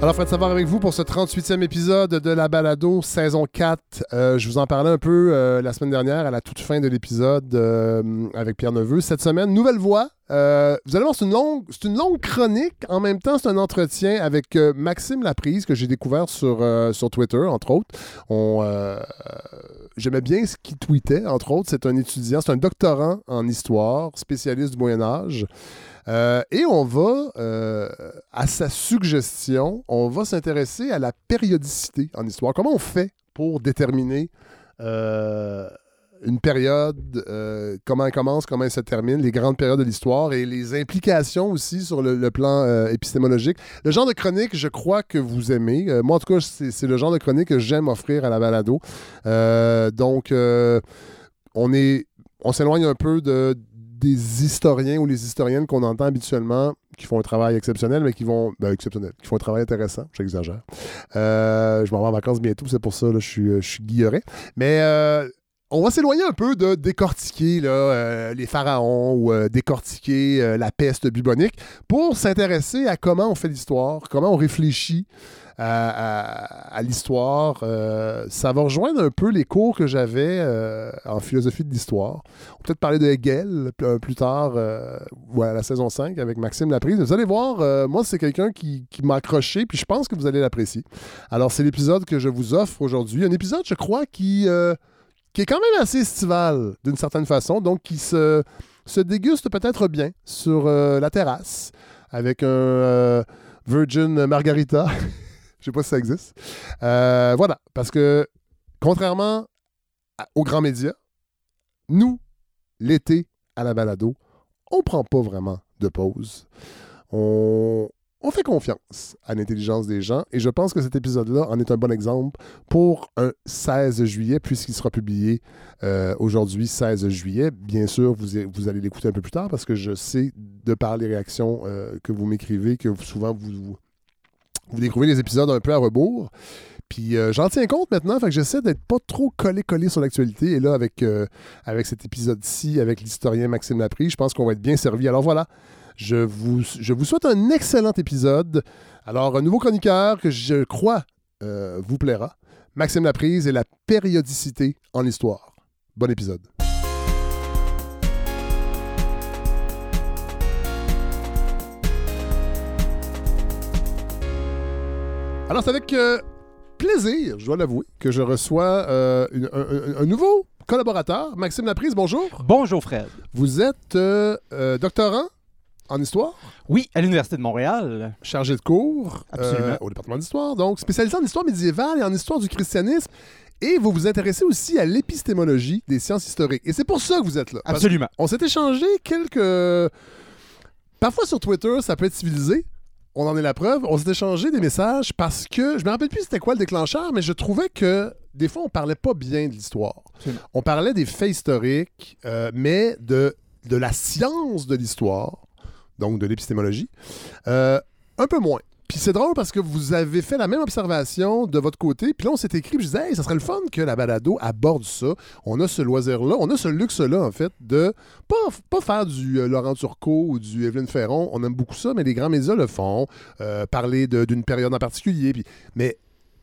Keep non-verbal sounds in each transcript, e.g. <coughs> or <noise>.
Alors, Fred Savard avec vous pour ce 38e épisode de la balado saison 4. Euh, je vous en parlais un peu euh, la semaine dernière à la toute fin de l'épisode euh, avec Pierre Neveu. Cette semaine, nouvelle voix. Vous allez voir, c'est une, longue, c'est une longue chronique. En même temps, c'est un entretien avec Maxime Laprise que j'ai découvert sur, sur Twitter, entre autres. On, j'aimais bien ce qu'il tweetait, entre autres. C'est un étudiant, c'est un doctorant en histoire, spécialiste du Moyen Âge. Euh, et on va, euh, à sa suggestion, on va s'intéresser à la périodicité en histoire. Comment on fait pour déterminer euh, une période, comment elle commence, comment elle se termine, les grandes périodes de l'histoire et les implications aussi sur le, le plan épistémologique. Le genre de chronique, je crois que vous aimez. Moi, en tout cas, c'est le genre de chronique que j'aime offrir à la balado. Donc, on est, on s'éloigne un peu de, des historiens ou les historiennes qu'on entend habituellement qui font un travail exceptionnel, mais qui vont. Ben, exceptionnel, qui font un travail intéressant, j'exagère. Euh, je m'en vais en vacances bientôt, c'est pour ça, là, je suis, je suis guilleré. Mais euh, on va s'éloigner un peu de décortiquer euh, les pharaons ou euh, décortiquer euh, la peste bubonique pour s'intéresser à comment on fait l'histoire, comment on réfléchit à, l'histoire. Euh, ça va rejoindre un peu les cours que j'avais euh, en philosophie de l'histoire. On va peut-être parler de Hegel plus, plus tard, euh, ou à la saison 5 avec Maxime Laprise. Vous allez voir, euh, moi, c'est quelqu'un qui, m'a accroché, puis je pense que vous allez l'apprécier. Alors, c'est l'épisode que je vous offre aujourd'hui. Un épisode, je crois, qui, euh, qui est quand même assez estival, d'une certaine façon, donc qui se, se déguste peut-être bien sur euh, la terrasse avec un euh, Virgin Margarita. <laughs> Je sais pas si ça existe. Euh, voilà, parce que contrairement aux grands médias, nous, l'été à la balado, on prend pas vraiment de pause. On, fait confiance à l'intelligence des gens et je pense que cet épisode-là en est un bon exemple pour un 16 juillet, puisqu'il sera publié euh, aujourd'hui, 16 juillet. Bien sûr, vous, vous allez l'écouter un peu plus tard parce que je sais, de par les réactions euh, que vous m'écrivez, que souvent vous, vous découvrez les épisodes un peu à rebours. Puis euh, j'en tiens compte maintenant, fait que j'essaie d'être pas trop collé-collé sur l'actualité. Et là, avec, euh, avec cet épisode-ci, avec l'historien Maxime Laprie, je pense qu'on va être bien servi. Alors voilà, je vous, je vous souhaite un excellent épisode. Alors, un nouveau chroniqueur que je crois euh, vous plaira. Maxime Laprise et la périodicité en histoire. Bon épisode. Alors, c'est avec euh, plaisir, je dois l'avouer, que je reçois euh, une- un, un- un nouveau collaborateur, Maxime Laprise. Bonjour. Bonjour Fred. Vous êtes euh, euh, doctorant en histoire, Oui, à l'Université de Montréal. chargé de cours Absolument. au département d'histoire, donc spécialisé en histoire médiévale et en histoire du christianisme. Et vous vous intéressez aussi à l'épistémologie des sciences historiques. Et c'est pour ça que vous êtes là. Parce Absolument. on s'est échangé quelques. Parfois sur Twitter, ça peut être civilisé. On en est la preuve. On s'est échangé des messages parce que je me rappelle plus c'était quoi le déclencheur, mais je trouvais que des fois on parlait pas bien de l'histoire. On parlait des faits historiques, euh, mais de, de la science de l'histoire, donc de l'épistémologie, euh, un peu moins. Puis c'est drôle parce que vous avez fait la même observation de votre côté. Puis là, on s'est écrit, je disais, ça serait le fun que la balado aborde ça. On a ce loisir-là, on a ce luxe-là, en fait, de pas, pas faire du euh, Laurent Turcot ou du Evelyne Ferron. On aime beaucoup ça, mais les grands médias le font. Euh, parler d'une période en particulier. Puis, mais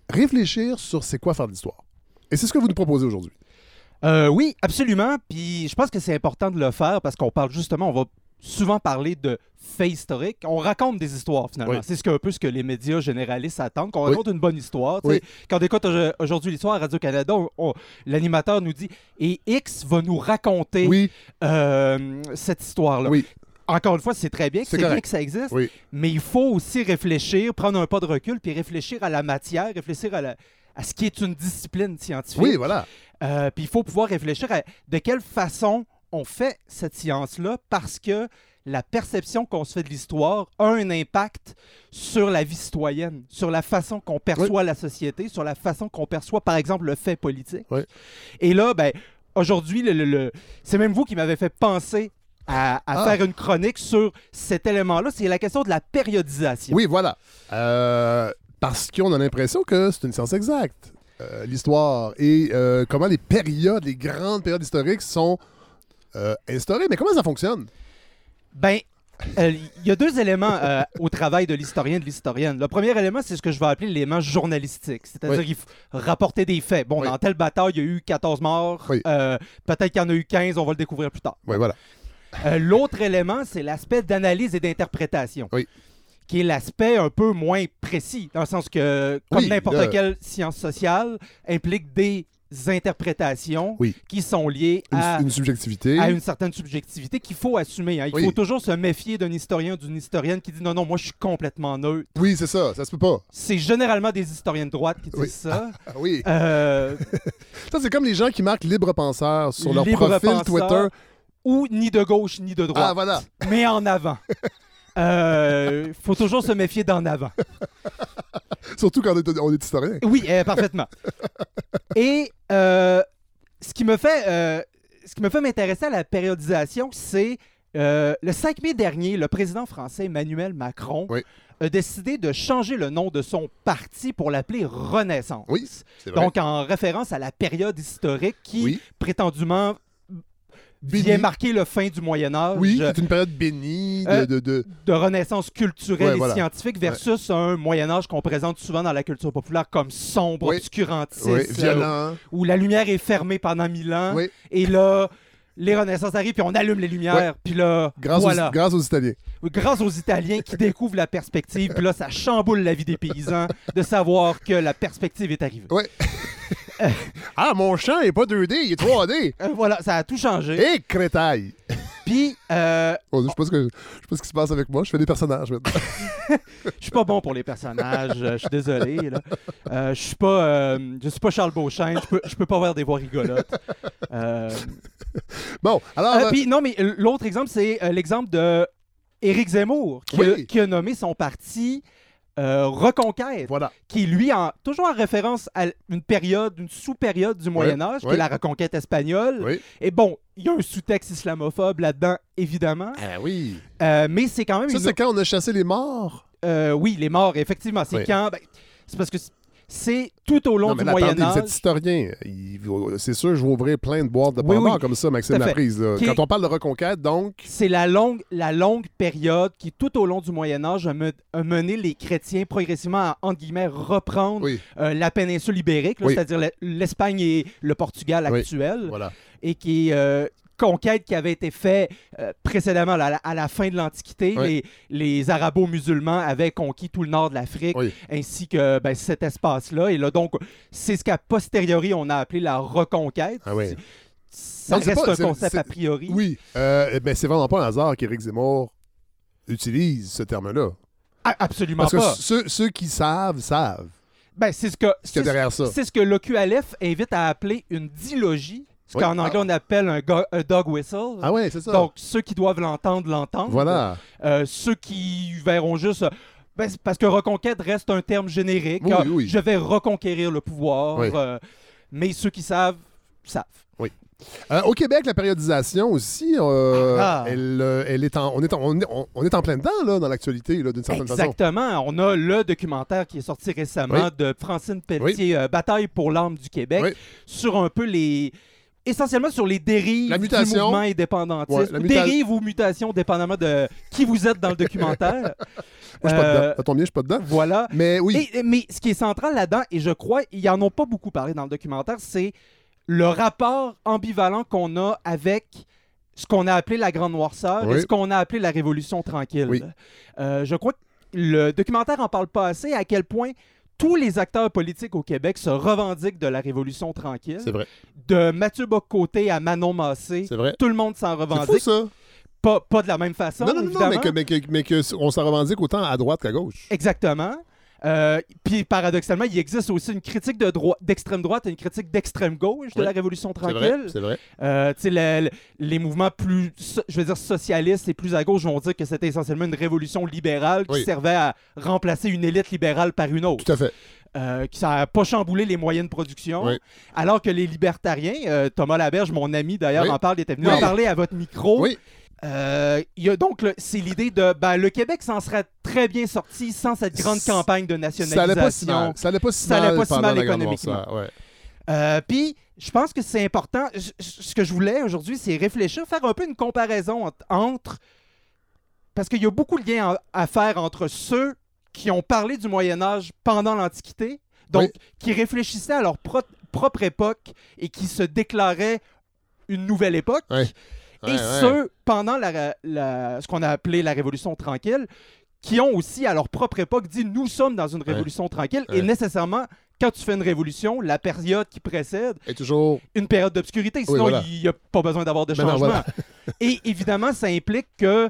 réfléchir sur c'est quoi faire de l'histoire. Et c'est ce que vous nous proposez aujourd'hui. Euh, oui, absolument. Puis je pense que c'est important de le faire parce qu'on parle justement, on va souvent parler de faits historiques. On raconte des histoires finalement. Oui. C'est ce un peu ce que les médias généralistes attendent, qu'on Oui. raconte une bonne histoire. Oui. Quand on écoute au- aujourd'hui l'histoire à Radio-Canada, l'animateur nous dit et X va nous raconter euh, cette histoire-là. oui, Encore une fois, c'est très bien, C'est bien que ça existe, oui. mais il faut aussi réfléchir, prendre un pas de recul, puis réfléchir à la matière, réfléchir à, la- à ce qui est une discipline scientifique. Oui, voilà. Euh, puis il faut pouvoir réfléchir à de quelle façon on fait cette science-là parce que la perception qu'on se fait de l'histoire a un impact sur la vie citoyenne, sur la façon qu'on perçoit la société, sur la façon qu'on perçoit, par exemple, le fait politique. Oui. Et là, ben, aujourd'hui, le, le- le- c'est même vous qui m'avez fait penser à, à Ah. faire une chronique sur cet élément-là. C'est la question de la périodisation. Oui, voilà. Euh, parce qu'on a l'impression que c'est une science exacte, euh, l'histoire, et euh, comment les périodes, les grandes périodes historiques sont euh. Mais comment ça fonctionne? Ben, Euh, Il y a deux éléments euh, au travail de l'historien et de l'historienne. Le premier élément, c'est ce que je vais appeler l'élément journalistique. C'est-à-dire Oui. qu'il faut rapporter des faits. Bon, Oui. dans telle bataille, il y a eu 14 morts. Oui. Euh, Peut-être qu'il y en a eu 15, on va le découvrir plus tard. Ouais, voilà. L'autre élément, c'est l'aspect d'analyse et d'interprétation. Oui. Qui est l'aspect un peu moins précis, dans le sens que, comme Oui, n'importe quelle science sociale, implique des interprétations Oui. qui sont liées à, une subjectivité. à une certaine subjectivité qu'il faut assumer. hein. Il Oui. faut toujours se méfier d'un historien ou d'une historienne qui dit non, non, moi je suis complètement neutre. Oui, c'est ça. Ça se peut pas. C'est généralement des historiens de droite qui disent Oui. ça. <laughs> Ah oui. Euh, <laughs> Ça, c'est comme les gens qui marquent libre penseur sur leur Libre profil penseur. Twitter. ou ni de gauche ni de droite. Ah, voilà. mais en avant. <laughs> Euh, faut toujours se méfier d'en avant. <laughs> Surtout quand on est, historien. Oui, euh, parfaitement. Et euh, ce qui me fait, euh, ce qui me fait m'intéresser à la périodisation, c'est le 5 mai dernier, le président français Emmanuel Macron Oui. a décidé de changer le nom de son parti pour l'appeler Renaissance. Oui, c'est vrai. Donc en référence à la période historique qui oui, prétendument. Vient marquer le fin du Moyen Âge. oui c'est une période bénie de, Euh, de, de- de renaissance culturelle Ouais, et voilà. scientifique versus un Moyen Âge qu'on présente souvent dans la culture populaire comme sombre, Oui. obscurantiste, ouais, euh, violent. où la lumière est fermée pendant mille ans, Oui, et là, les renaissances arrivent, puis on allume les lumières, puis là, grâce, voilà, aux, grâce aux Italiens. grâce aux Italiens qui découvrent la perspective, puis là, ça chamboule la vie des paysans de savoir que la perspective est arrivée. <laughs> Ah, mon champ est pas 2D, il est 3D. Euh, voilà, ça a tout changé. Et crétail. Puis, euh, <laughs> Oh, je sais pas ce que je sais pas ce qui se passe avec moi. Je fais des personnages maintenant. <laughs> Je suis pas bon pour les personnages, euh, je suis désolé. là. Euh, je suis pas, euh, je suis pas Charles Beauchamp, je peux, je peux pas avoir des voix rigolotes. Bon, alors. puis non, mais l'autre exemple, c'est l'exemple de Éric Zemmour, qui, a, Oui. qui a nommé son parti euh, Reconquête, voilà. qui lui, en, toujours en référence à une période, une sous-période du Moyen Âge, qui oui. est la Reconquête espagnole. Oui. Et bon, il y a un sous-texte islamophobe là-dedans, évidemment, Ah oui. Euh, mais c'est quand même Ça, une c'est quand on a chassé les morts? euh, oui, les morts, effectivement. C'est quand. ben, c'est parce que c'est tout au long Non, mais du Moyen attendez, vous Âge. êtes historien. C'est sûr, je vais ouvrir plein de boîtes de Oui, oui. comme ça, Maxime. Laprise. Qui- Quand on parle de reconquête, donc? C'est la longue, la longue période qui, tout au long du Moyen Âge, a, me- a mené les chrétiens progressivement à, entre guillemets, reprendre Oui, euh, la péninsule ibérique, c'est-à-dire l'E- l'Espagne et le Portugal actuel, voilà. et qui euh, conquête qui avait été faite euh, précédemment, là, à, la, à la fin de l'Antiquité. Oui. Les, les arabo-musulmans avaient conquis tout le nord de l'Afrique, Oui. ainsi que ben, cet espace-là. Et là, donc, c'est ce qu'à posteriori, on a appelé la reconquête. Ah oui. Ça Non, reste pas- un concept a priori. Oui. Euh, ben, c'est vraiment pas un hasard qu'Éric Zemmour utilise ce terme-là. Ah, absolument Parce que ceux, ceux qui savent, savent Ben, c'est ce que ce c'est c'est ce que l'OQLF invite à appeler une dilogie, ce Oui. qu'en anglais on appelle un, go- un dog whistle. Ah ouais, c'est ça. Donc, ceux qui doivent l'entendre, l'entendent. voilà. Euh, ceux qui verront juste. ben, parce que reconquête reste un terme générique. Oui, oui, oui. Je vais reconquérir le pouvoir. Oui. euh, mais ceux qui savent, savent. Euh, au Québec, la périodisation aussi, euh, Ah. elle, elle est en, on, est en, on, est- on- on est en plein dedans là, dans l'actualité, là, d'une certaine façon. Exactement. On a le documentaire qui est sorti récemment Oui. de Francine Pelletier, euh, Bataille pour l'âme du Québec, Oui. sur un peu les. Essentiellement sur les dérives La du mutation. mouvement indépendantiste. Ouais, la muta- Dérives ou mutations, dépendamment de qui vous êtes dans le documentaire. <laughs> Moi, je suis pas Euh, dedans. Ça tombe bien, je suis pas dedans. Voilà. Mais oui, Et- mais ce qui est central là-dedans, et je crois, ils en ont pas beaucoup parlé dans le documentaire, c'est le rapport ambivalent qu'on a avec ce qu'on a appelé la Grande Noirceur Oui. et ce qu'on a appelé la Révolution tranquille. Oui. Euh, je crois que le documentaire en parle pas assez, à quel point tous les acteurs politiques au Québec se revendiquent de la Révolution tranquille. c'est vrai. De Mathieu Bocoté à Manon Massé, C'est vrai. tout le monde s'en C'est revendique. ça. Pas, pas de la même façon, Non, non, non, non, évidemment. mais, que, mais, que, mais que on s'en revendique autant à droite qu'à gauche. Exactement. Euh, Puis paradoxalement, il existe aussi une critique de droi- d'extrême droite et une critique d'extrême gauche de Oui. la Révolution tranquille. C'est vrai. Euh, le- le- les mouvements plus, so- je veux dire, socialistes et plus à gauche vont dire que c'était essentiellement une révolution libérale qui Oui. servait à remplacer une élite libérale par une autre. Tout à fait. Euh, qui ça n'a pas chamboulé les moyens de production. Oui. Alors que les libertariens, Thomas Laberge, mon ami d'ailleurs, en parle, il était venu en parler à votre micro. Oui. Euh, y a donc c'est l'idée de ben, le Québec s'en serait très bien sorti sans cette grande campagne de Ça allait nationalisation. pas si mal. Ça allait pas si Ça allait mal pas si économiquement. Ouais. Euh, Puis, je pense que c'est important. Je- je- Ce que je voulais aujourd'hui, c'est réfléchir, faire un peu une comparaison ent- entre parce qu'il y a beaucoup de liens à, à faire entre ceux qui ont parlé du Moyen Âge pendant l'Antiquité, donc Oui. qui réfléchissaient à leur pro- propre époque et qui se déclaraient une nouvelle époque, Ouais. et Ouais, ceux pendant la, la- ce qu'on a appelé la Révolution tranquille, qui ont aussi à leur propre époque dit nous sommes dans une révolution tranquille, et nécessairement quand tu fais une révolution, la période qui précède, Et toujours. une période d'obscurité, sinon voilà. il n'y a pas besoin d'avoir de Ben non, changement. voilà. Et évidemment, ça implique que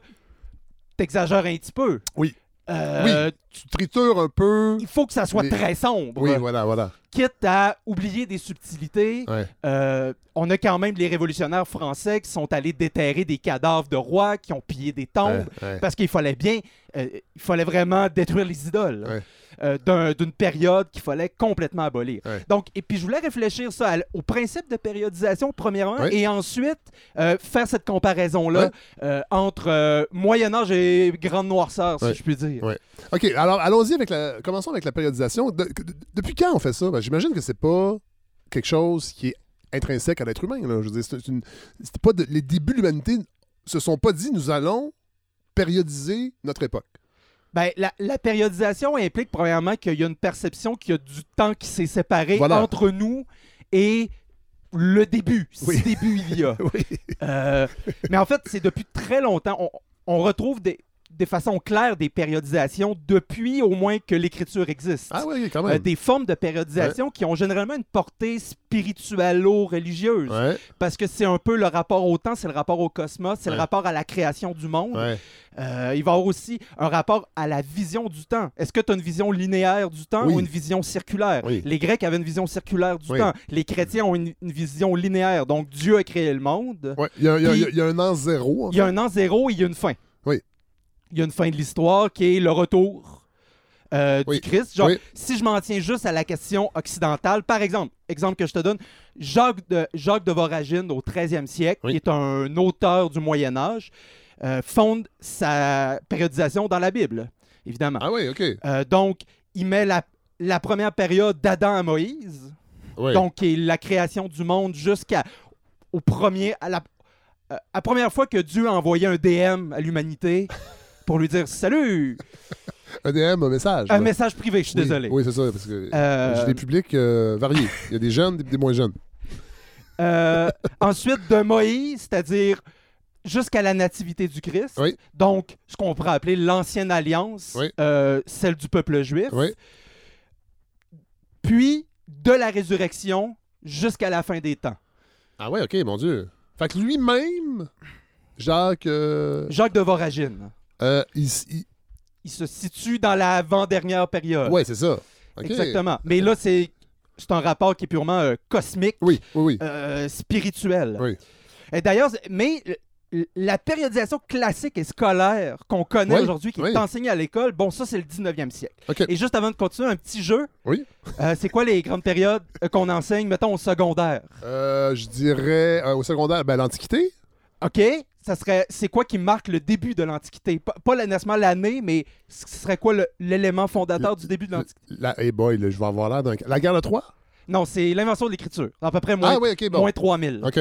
tu exagères un petit peu. Oui. Euh, Tu tritures un peu. Il faut que ça soit Les- très sombre. Oui, voilà, voilà. Quitte à oublier des subtilités. Ouais. Euh, on a quand même les révolutionnaires français qui sont allés déterrer des cadavres de rois, qui ont pillé des tombes, Ouais, ouais. parce qu'il fallait bien, euh, il fallait vraiment détruire les idoles Ouais. euh, d'un- d'une période qu'il fallait complètement abolir. Ouais. Donc, et puis je voulais réfléchir ça à au principe de périodisation premièrement, Ouais. et ensuite euh, faire cette comparaison là Ouais. entre Moyen Âge et Grande Noirceur, si je puis dire. OK, alors allons-y avec la. Commençons avec la périodisation. De- de- depuis quand on fait ça? Ben, J'imagine que c'est pas quelque chose qui est intrinsèque à l'être humain. Là. Je veux dire, c'est une. c'est pas de- Les débuts de l'humanité se sont pas dit nous allons périodiser notre époque? Ben, la, la périodisation implique premièrement qu'il y a une perception qu'il y a du temps qui s'est séparé Voilà. entre nous et le début, si début il y a. <laughs> Oui. Euh, mais en fait, c'est depuis très longtemps. On, on retrouve des, des façons claires des périodisations depuis au moins que l'écriture existe. Ah oui, quand Euh, même. des formes de périodisation qui ont généralement une portée spirituello-religieuse. Ouais, Parce que c'est un peu le rapport au temps, c'est le rapport au cosmos, c'est Ouais. le rapport à la création du monde. Euh, il va y avoir aussi un rapport à la vision du temps. Est-ce que tu as une vision linéaire du temps Oui. ou une vision circulaire? Oui. Les Grecs avaient une vision circulaire du Oui. temps. Les chrétiens ont une, une vision linéaire. Donc Dieu a créé le monde. Il y, a- il y a- Puis- il y a un an zéro. en Il y a un an zéro et il y a une fin. Il y a une fin de l'histoire qui est le retour euh, Oui. du Christ. Genre, Oui. si je m'en tiens juste à la question occidentale, par exemple, exemple que je te donne, Jacques de, Jacques de Voragine au 13e siècle, Oui. qui est un auteur du Moyen Âge, euh, fonde sa périodisation dans la Bible, évidemment. Ah oui, OK. Euh, donc, il met la, la première période d'Adam à Moïse, donc qui est la création du monde jusqu'à au premier à la première fois que Dieu a envoyé un DM à l'humanité <laughs> pour lui dire salut un DM, un message. un là. message privé je suis Oui, désolé Oui, c'est ça, parce que Euh, j'ai des publics euh, variés. Il y a des jeunes, des, des moins jeunes. euh, <laughs> ensuite de Moïse c'est-à-dire jusqu'à la nativité du Christ Oui. donc ce qu'on pourrait appeler l'ancienne alliance Oui. celle du peuple juif Oui. puis de la résurrection jusqu'à la fin des temps Ah ouais, OK, mon Dieu. Fait que lui-même, Jacques, Jacques de Voragine euh, il, s- il- il se situe dans la avant-dernière période. ouais, c'est ça. Exactement. Mais là, c'est c'est un rapport qui est purement euh, cosmique, Oui, oui, oui. euh, spirituel. Oui. Et d'ailleurs, mais la périodisation classique et scolaire qu'on connaît Oui, aujourd'hui, qui oui. est enseignée à l'école, bon, ça, c'est le 19e siècle. Et juste avant de continuer, un petit jeu. Oui. Euh, c'est quoi les grandes périodes qu'on enseigne, mettons, au secondaire? Euh, je dirais euh, au secondaire, ben, l'Antiquité. OK? Ça serait, c'est quoi qui marque le début de l'Antiquité? Pas, pas nécessairement l'année, mais ce serait quoi l'élément fondateur du début de l'Antiquité? La, hey boy, là, je vais avoir l'air d'un. La guerre de Troie? Non, c'est l'invention de l'écriture. À peu près moins, Ah oui, bon. moins 3000. OK.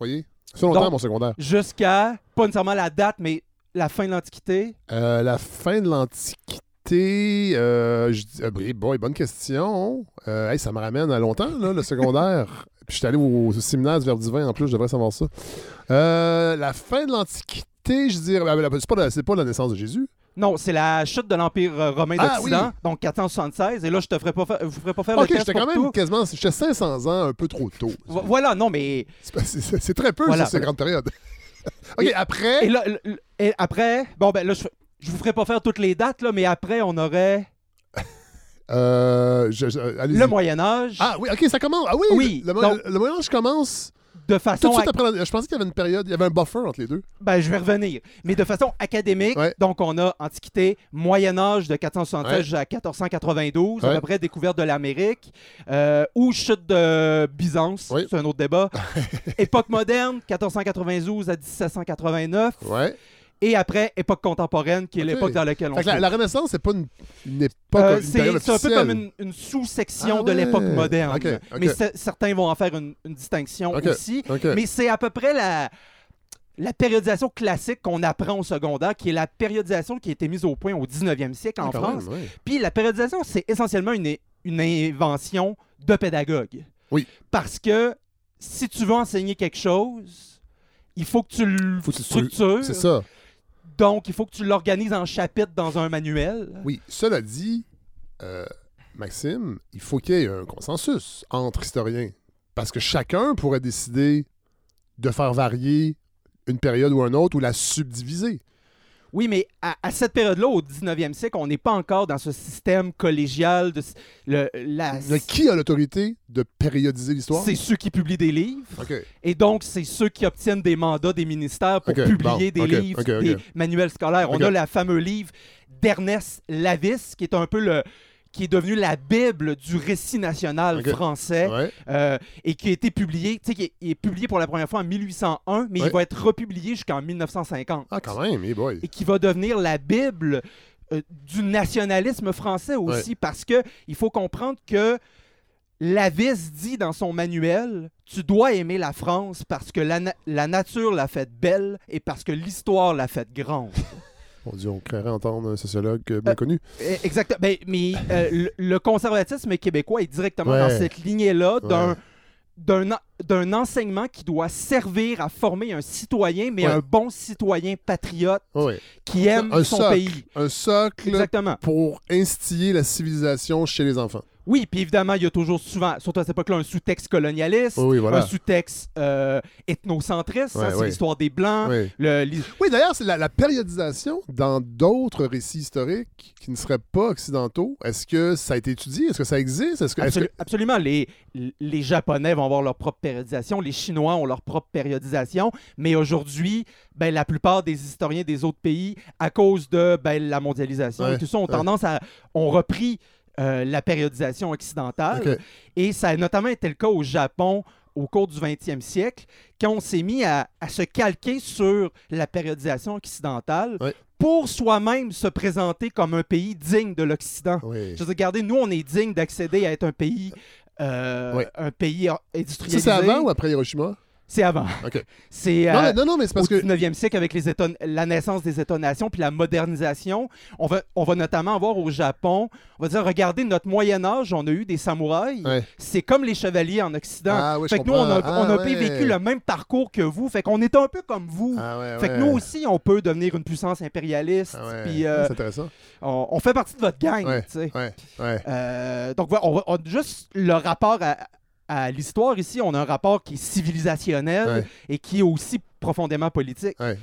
voyez? Ça longtemps, mon secondaire. Jusqu'à, pas nécessairement la date, mais la fin de l'Antiquité. Euh, la fin de l'Antiquité, euh, je dis- euh, boy, bonne question. Euh, hey, ça me ramène à longtemps, là, le secondaire. <laughs> Puis je suis allé au, au séminaire du Verbe divin, en plus, je devrais savoir ça. Euh, la fin de l'Antiquité, je dirais. ah, ben, c'est pas, la- c'est pas la naissance de Jésus. Non, c'est la chute de l'Empire euh, romain Ah, d'Occident, oui. donc 476. Et là, je te ferai pas faire, vous ferai pas faire Ok, le test j'étais quand même tout. quasiment. J'étais 500 ans un peu trop tôt. Vo- Voilà, non, mais... C'est très peu, Voilà. ça, ces grandes périodes. <laughs> OK, Et- après? Et, là, et après, bon, ben là, je, je vous ferai pas faire toutes les dates, là, mais après, on aurait euh, je- je- allez-y. le Moyen-Âge, Ah oui, OK, ça commence. Ah oui, Oui, le, le, donc- le Moyen Âge commence de tout façon... de suite après. la- Je pensais qu'il y avait une période, il y avait un buffer entre les deux. Ben, je vais revenir. Mais de façon académique, Ouais. donc on a Antiquité, Moyen-Âge de 476 à 1492, à Ouais. peu près découverte de l'Amérique, euh, ou chute de Byzance, Oui. c'est un autre débat. <laughs> époque moderne, 1492 à 1789, Ouais. Et après, époque contemporaine, qui est l'époque dans laquelle on Fait que la, la Renaissance, c'est pas une, une époque, euh, c'est un peu comme une, une sous-section Ah de l'époque moderne. Mais certains vont en faire une, une distinction aussi. Mais c'est à peu près la. la périodisation classique qu'on apprend au secondaire, qui est la périodisation qui a été mise au point au 19e siècle en Ah, quand France. même, ouais. Puis la périodisation, c'est essentiellement une, une invention de pédagogue. Oui. Parce que si tu veux enseigner quelque chose, il faut que tu le structures. C'est ça. Donc, il faut que tu l'organises en chapitres dans un manuel. Oui, cela dit, euh, Maxime, il faut qu'il y ait un consensus entre historiens. Parce que chacun pourrait décider de faire varier une période ou un autre ou la subdiviser. Oui, mais à, à cette période-là, au 19e siècle, on n'est pas encore dans ce système collégial. De, s- le, la- Mais qui a l'autorité de périodiser l'histoire? c'est ceux qui publient des livres. Et donc, c'est ceux qui obtiennent des mandats des ministères pour publier bon, des livres, des manuels scolaires. On a le fameux livre d'Ernest Lavis, qui est un peu le qui est devenu la Bible du récit national français Ouais. euh, et qui a été publié, tu sais, qui est, publié pour la première fois en 1801, mais Ouais. il va être republié jusqu'en 1950 Ah, quand même, hey boy. et qui va devenir la Bible euh, du nationalisme français aussi, parce que il faut comprendre que Lavis dit dans son manuel Tu dois aimer la France parce que la, na- la nature l'a faite belle et parce que l'histoire l'a faite grande. <laughs> Mon Dieu, on créerait entendre un sociologue euh, bien Euh, connu. Eh, Exactement. Ben, mais euh, le, le conservatisme québécois est directement Ouais. dans cette lignée-là d'un d'un en- d'un enseignement qui doit servir à former un citoyen, mais Ouais. un bon citoyen patriote qui aime Un son socle. pays. Un socle Exactement. pour instiller la civilisation chez les enfants. Oui, puis évidemment, il y a toujours souvent, surtout à cette époque-là, un sous-texte colonialiste, Oui, oui, voilà. un sous-texte euh, ethnocentriste, Ouais, hein, c'est ouais. l'histoire des Blancs. Oui. le- l'hi- Oui, d'ailleurs, c'est la, la périodisation dans d'autres récits historiques qui ne seraient pas occidentaux. Est-ce que ça a été étudié? Est-ce que ça existe? Est-ce que, Absolument, les, les Japonais vont avoir leur propre périodisation, les Chinois ont leur propre périodisation, mais aujourd'hui, ben, la plupart des historiens des autres pays, à cause de ben, la mondialisation Ouais, et tout ça, ont ouais. tendance à... ont repris euh, la périodisation occidentale. Et ça a notamment été le cas au Japon au cours du 20e siècle, quand on s'est mis à, à se calquer sur la périodisation occidentale pour soi-même se présenter comme un pays digne de l'Occident. Oui. Je veux dire, regardez, nous, on est digne d'accéder à être un pays, euh, Ouais. un pays Ça, industrialisé. c'est avant ou après Hiroshima? C'est avant. <laughs> C'est Non, euh, non, non, mais c'est parce au que... 19e siècle avec les la naissance des États-nations puis la modernisation. On va, on va notamment avoir au Japon, on va dire, regardez, notre Moyen-Âge, on a eu des samouraïs. Ouais. C'est comme les chevaliers en Occident. Ah, oui, je fait que nous, on a, comprends. on a Ah, pas ouais. vécu le même parcours que vous. Fait qu'on est un peu comme vous. Ah, ouais, Fait que ouais. nous aussi, on peut devenir une puissance impérialiste. Ah. Puis euh, C'est intéressant. on, on fait partie de votre gang. Euh, donc, on on- juste le rapport à, à l'histoire ici, on a un rapport qui est civilisationnel Ouais. et qui est aussi profondément politique. Ouais.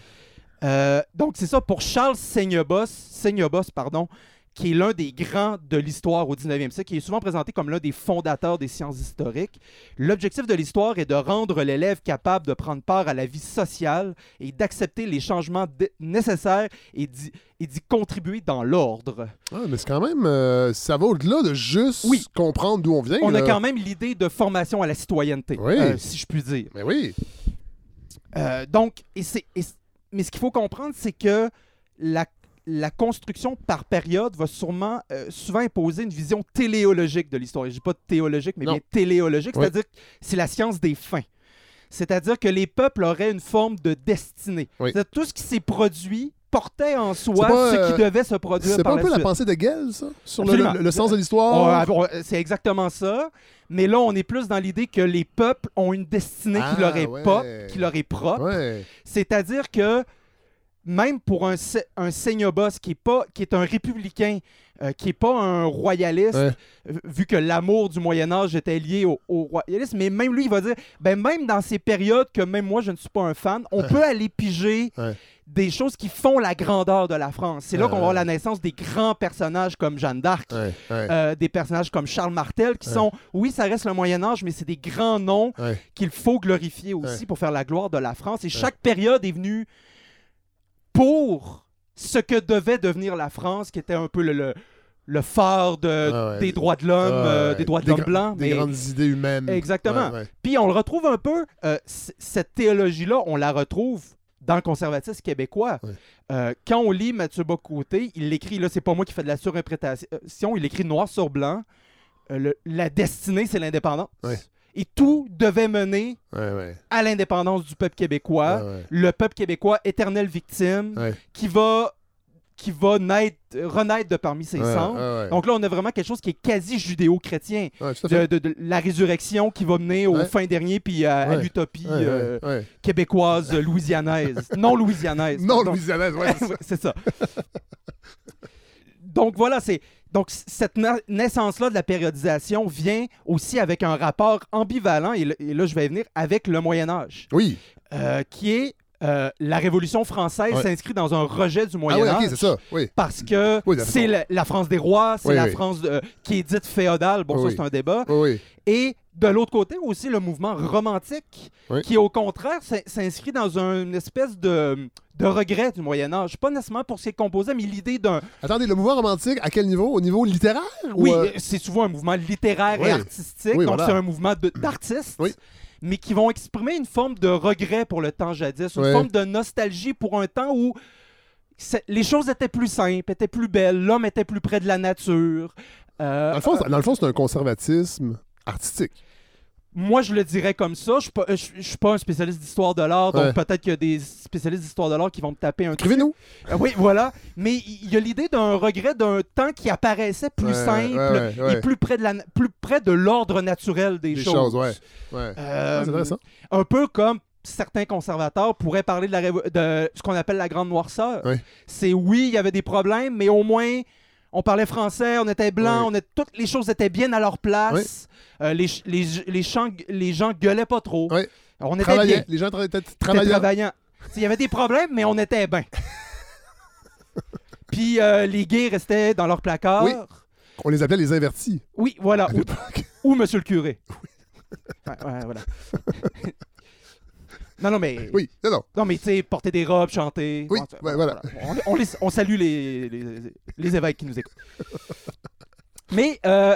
Euh, donc, c'est ça pour Charles Seignobos, Seignobos pardon, qui est l'un des grands de l'histoire au 19e siècle, qui est souvent présenté comme l'un des fondateurs des sciences historiques. L'objectif de l'histoire est de rendre l'élève capable de prendre part à la vie sociale et d'accepter les changements nécessaires et d'y et d'y contribuer dans l'ordre. Ah, mais c'est quand même... euh, ça va au-delà de juste Oui. comprendre d'où on vient. On a quand même l'idée de formation à la citoyenneté, Oui. euh, si je puis dire. Mais oui. Euh, donc, et c'est, et c- mais ce qu'il faut comprendre, c'est que la, la construction par période va sûrement, euh, souvent imposer une vision téléologique de l'histoire. Je dis pas théologique, mais Non. bien téléologique, c'est-à-dire que c'est la science des fins. C'est-à-dire que les peuples auraient une forme de destinée. Oui. C'est-à-dire tout ce qui s'est produit portait en soi pas, ce euh, qui devait se produire C'est pas un la peu la pensée de Gell, ça? Sur le, Absolument. le- le sens de l'histoire? C'est exactement ça. Mais là, on est plus dans l'idée que les peuples ont une destinée qui Ah, leur est ouais. pas, qui leur est propre. Ouais. C'est-à-dire que même pour un, un Seignobos qui est, pas, qui est un républicain, euh, qui n'est pas un royaliste, Ouais. euh, vu que l'amour du Moyen Âge était lié au, au royalisme, mais même lui, il va dire, ben même dans ces périodes que même moi, je ne suis pas un fan, on peut aller piger Ouais. des choses qui font la grandeur de la France. C'est là qu'on Ouais. la naissance des grands personnages comme Jeanne d'Arc, euh, des personnages comme Charles Martel, qui sont, oui, ça reste le Moyen Âge, mais c'est des grands noms qu'il faut glorifier aussi pour faire la gloire de la France. Et chaque période est venue pour ce que devait devenir la France, qui était un peu le, le, le phare de, ouais. des droits de l'homme, Ouais, euh, des droits de Des l'homme blanc. Des mais- grandes idées humaines. Exactement. Ouais. Puis on le retrouve un peu, euh, cette théologie-là, on la retrouve dans le conservatisme québécois. Euh, quand on lit Mathieu Bocoté, il l'écrit, là, c'est pas moi qui fais de la surinterprétation, il écrit noir sur blanc. le- la destinée, c'est l'indépendance. Et tout devait mener Ouais, ouais. à l'indépendance du peuple québécois. Ouais. Le peuple québécois, éternelle victime, qui va, qui va naître, renaître de parmi ses Ouais, cendres. ouais, ouais. Donc là, on a vraiment quelque chose qui est quasi judéo-chrétien. De, de- de la résurrection qui va mener au fin dernier, puis à, à l'utopie euh, québécoise, louisianaise. non louisianaise. <laughs> Non. Louisianaise, ouais, c'est <laughs> ça. <laughs> Donc voilà, c'est donc cette na- naissance-là de la périodisation vient aussi avec un rapport ambivalent et, le- et là je vais y venir avec le Moyen Âge, Oui. euh, qui est euh, la Révolution française Ouais. s'inscrit dans un rejet du Ah Moyen oui, Âge. ok, c'est ça. Oui. Parce que Oui, c'est la, la France des rois, c'est Oui, la oui. France euh, qui est dite féodale. Bon, Oui, ça, oui. c'est un débat. Oui, oui. Et de l'autre côté, aussi, le mouvement romantique, Oui. qui, au contraire, s'in- s'inscrit dans une espèce de, de regret du Moyen-Âge. Pas nécessairement pour ce qui est composé, mais l'idée d'un. Attendez, le mouvement romantique, à quel niveau? Au niveau littéraire ou, Oui, euh, euh, c'est souvent un mouvement littéraire Oui. et artistique. Oui, donc, voilà. c'est un mouvement d'artistes. Oui. Mais qui vont exprimer une forme de regret pour le temps jadis, une Ouais. forme de nostalgie pour un temps où les choses étaient plus simples, étaient plus belles, l'homme était plus près de la nature. Euh, Dans le fond, c'est- dans le fond, c'est un conservatisme artistique. Moi, je le dirais comme ça. Je suis pas, je, je suis pas un spécialiste d'histoire de l'art, donc Ouais. peut-être qu'il y a des spécialistes d'histoire de l'art qui vont me taper un truc. Écrivez-nous. Euh, oui, voilà. Mais il y a l'idée d'un regret d'un temps qui apparaissait plus Ouais, simple ouais, et plus près de la, na- plus près de l'ordre naturel des, Des choses. choses, ouais. Ouais. Euh, c'est intéressant. un peu comme certains conservateurs pourraient parler de, la de ce qu'on appelle la grande noirceur. C'est oui, il y avait des problèmes, mais au moins on parlait français, on était blanc, on est, toutes les choses étaient bien à leur place. Euh, les, ch- les, les, chants- les gens gueulaient pas trop. On était bien. Les gens tra- travaillants. travaillant. T'sais, Il y avait des problèmes, mais on était bien. Puis euh, les gays restaient dans leur placard. On les appelait les invertis Oui, voilà. Ou, Monsieur le curé. Ouais, ouais, voilà. <laughs> non, non, mais. Oui, non, non. Non, mais tu sais, porter des robes, chanter. Oui, Bon, ouais, voilà. On, on les- on salue les, les, les évêques qui nous écoutent. <laughs> Mais euh,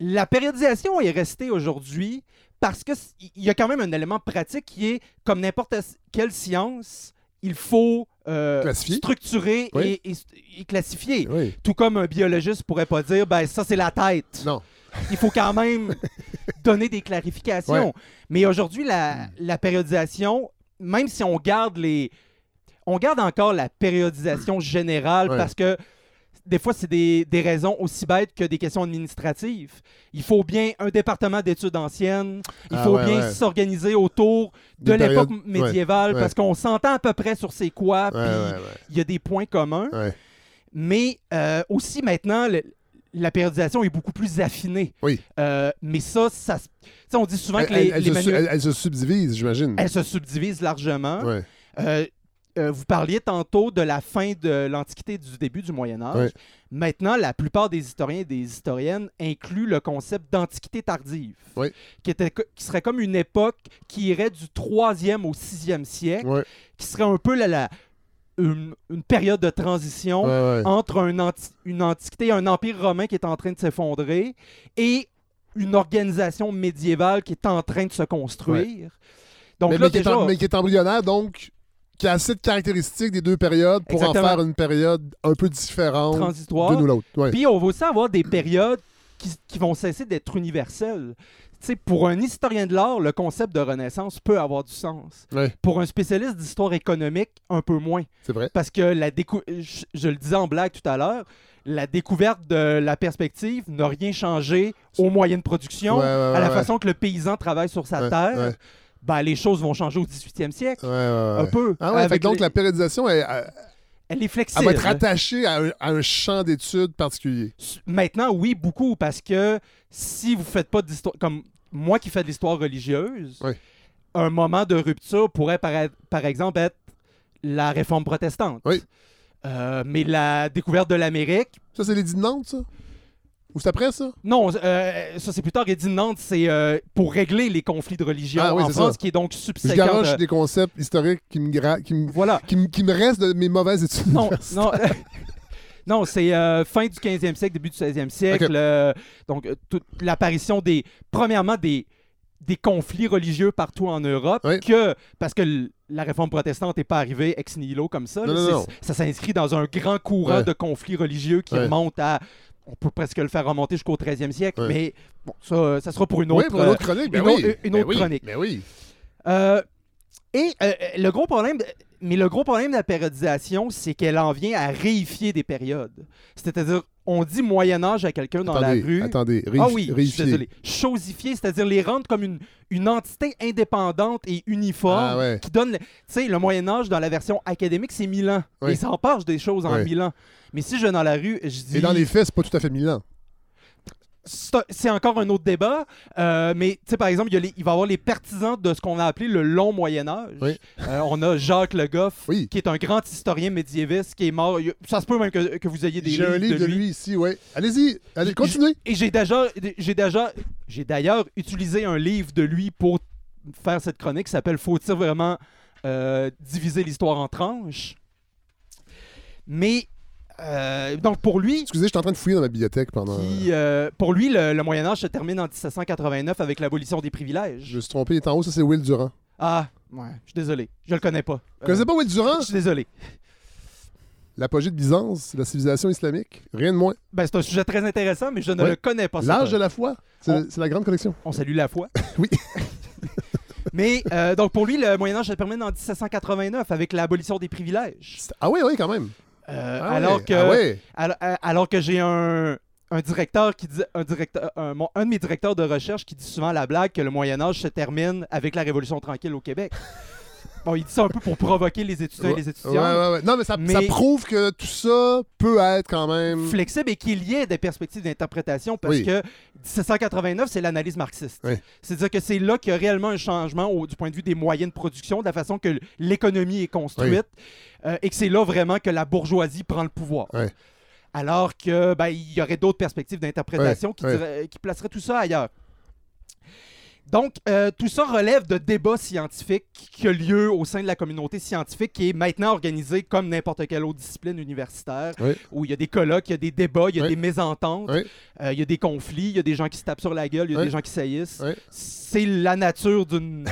la périodisation est restée aujourd'hui parce qu'il y a quand même un élément pratique qui est, comme n'importe quelle science, il faut euh, structurer Oui. et, et- et classifier. Oui. Tout comme un biologiste pourrait pas dire, ben ça c'est la tête. Non. Il faut quand même <laughs> donner des clarifications. Ouais. Mais aujourd'hui, la, la périodisation, même si on garde les. On garde encore la périodisation générale Ouais. parce que des fois, c'est des, des raisons aussi bêtes que des questions administratives. Il faut bien un département d'études anciennes. Il Ah faut ouais, bien ouais. s'organiser autour de l'époque périodes- médiévale ouais. parce qu'on s'entend à peu près sur c'est quoi. Puis il y a des points communs. Mais euh, aussi maintenant, le- la périodisation est beaucoup plus affinée. Oui. Euh, mais ça, ça on dit souvent Elle, que les, elle- elle les se, elle- elle subdivise, j'imagine. elles se subdivisent largement. Ouais. Euh, euh, vous parliez tantôt de la fin de l'Antiquité et du début du Moyen Âge. Ouais. Maintenant, la plupart des historiens et des historiennes incluent le concept d'Antiquité tardive, Oui. qui, était, co- qui serait comme une époque qui irait du 3e au 6e siècle, qui serait un peu la, la- une, une période de transition Ouais, ouais. entre un anti- une antiquité, un empire romain qui est en train de s'effondrer et une organisation médiévale qui est en train de se construire. Donc mais, là, mais qui est déjà, en- mais qui est embryonnaire, donc qui a assez de caractéristiques des deux périodes pour en faire une période un peu différente transitoire. d'une ou l'autre. Ouais. Puis on va aussi avoir des périodes qui, qui vont cesser d'être universelles. Tu sais, pour un historien de l'art, le concept de renaissance peut avoir du sens. Ouais. Pour un spécialiste d'histoire économique, un peu moins. C'est vrai. Parce que la décou- je, je le disais en blague tout à l'heure, la découverte de la perspective n'a rien changé aux moyens de production, Ouais, ouais, à la façon que le paysan travaille sur sa terre. Ben, les choses vont changer au 18e siècle. Un peu. Ah fait Avec donc les- la périodisation, elle, elle- Elle est elle flexible. va être rattachée à un, à un champ d'études particulier. Maintenant, oui, beaucoup, parce que si vous faites pas d'histoire, comme moi qui fais de l'histoire religieuse, Oui. un moment de rupture pourrait par, par exemple être la réforme protestante. Oui. Euh, mais la découverte de l'Amérique, Ça, c'est l'édit de Nantes, ça? Ou c'est après, ça? non, euh, ça c'est plus tard, Edith Nantes, c'est euh, pour régler les conflits de religion Ah oui, en France, ça. qui est donc Je subséquent. garoche euh, des concepts historiques qui me, gra- qui me, Voilà. qui me, qui me restent de mes mauvaises études. Non, <laughs> non. <laughs> Non, c'est euh, fin du 15e siècle, début du 16e siècle. Euh, donc, toute l'apparition des. Premièrement, des, des conflits religieux partout en Europe. Oui. que Parce que la réforme protestante n'est pas arrivée ex nihilo comme ça. Non, là, non, c'est- non. Ça s'inscrit dans un grand courant Ouais. de conflits religieux qui Ouais. remonte à on peut presque le faire remonter jusqu'au 13e siècle, mais bon, ça, ça sera pour une autre, oui, pour une euh, autre chronique. Ben une oui. autre- une autre oui. chronique. Ben oui. Euh, et euh, le gros problème, mais le gros problème de la périodisation, c'est qu'elle en vient à réifier des périodes. C'est-à-dire, on dit Moyen Âge à quelqu'un dans la rue. attendez. ah oui, je suis réifier. désolé. Chosifier, c'est-à-dire les rendre comme une, une entité indépendante et uniforme Ah ouais. qui donne. le- Tu sais, le Moyen Âge, dans la version académique, c'est 1000 ans. Oui. Ça empêche des choses en Oui. 1000 ans. Mais si je vais dans la rue, je dis. Et dans les faits, c'est pas tout à fait Milan. C'est encore un autre débat, euh, mais tu sais, par exemple, il, y a les- il va y avoir les partisans de ce qu'on a appelé le long Moyen Âge. Oui. Euh, on a Jacques Le Goff, Oui. qui est un grand historien médiéviste, qui est mort. Ça se peut même que, que vous ayez des J'ai un livre de lui ici, ouais. Allez-y, allez, continuez. Et j'ai déjà, j'ai déjà, j'ai d'ailleurs utilisé un livre de lui pour faire cette chronique qui s'appelle Faut-il vraiment euh, diviser l'histoire en tranches? Mais euh, donc pour lui, Excusez, je suis en train de fouiller dans ma bibliothèque pendant. qui, euh, pour lui, le, le Moyen Âge se termine en 1789 avec l'abolition des privilèges. Je me suis trompé, il est en haut, ça c'est Will Durand. Ah, ouais, je suis désolé, je le connais pas. Vous Euh, connaissez pas Will Durand? Je suis désolé. L'apogée de Byzance, la civilisation islamique, rien de moins. Ben, c'est un sujet très intéressant, mais je ne Ouais. le connais pas. L'âge de la foi, c'est On- la grande collection. On salue la foi. <laughs> Oui. <laughs> mais euh, donc pour lui, le Moyen Âge se termine en 1789 avec l'abolition des privilèges. Ah oui, oui, quand même. Euh, Ah alors ouais, que ah alors, euh, alors que j'ai un, un directeur qui dit un directeur un, mon- un de mes directeurs de recherche qui dit souvent la blague que le Moyen Âge se termine avec la Révolution tranquille au Québec. Bon, il dit ça un peu pour provoquer les étudiants et les Ouais, étudiantes. ouais, ouais. Non, mais ça, Mais- ça prouve que tout ça peut être quand même. flexible et qu'il y ait des perspectives d'interprétation parce Oui. que 1789, c'est l'analyse marxiste. Oui. C'est-à-dire que c'est là qu'il y a réellement un changement au- du point de vue des moyens de production, de la façon que l'économie est construite, euh, et que c'est là vraiment que la bourgeoisie prend le pouvoir. Alors que ben, il y aurait d'autres perspectives d'interprétation qui, qui placeraient tout ça ailleurs. Donc, euh, tout ça relève de débats scientifiques qui ont lieu au sein de la communauté scientifique qui est maintenant organisée comme n'importe quelle autre discipline universitaire, Oui. où il y a des colloques, il y a des débats, il y a Oui. des mésententes, Oui. euh, il y a des conflits, il y a des gens qui se tapent sur la gueule, il y a des gens qui saillissent. C'est la nature d'une...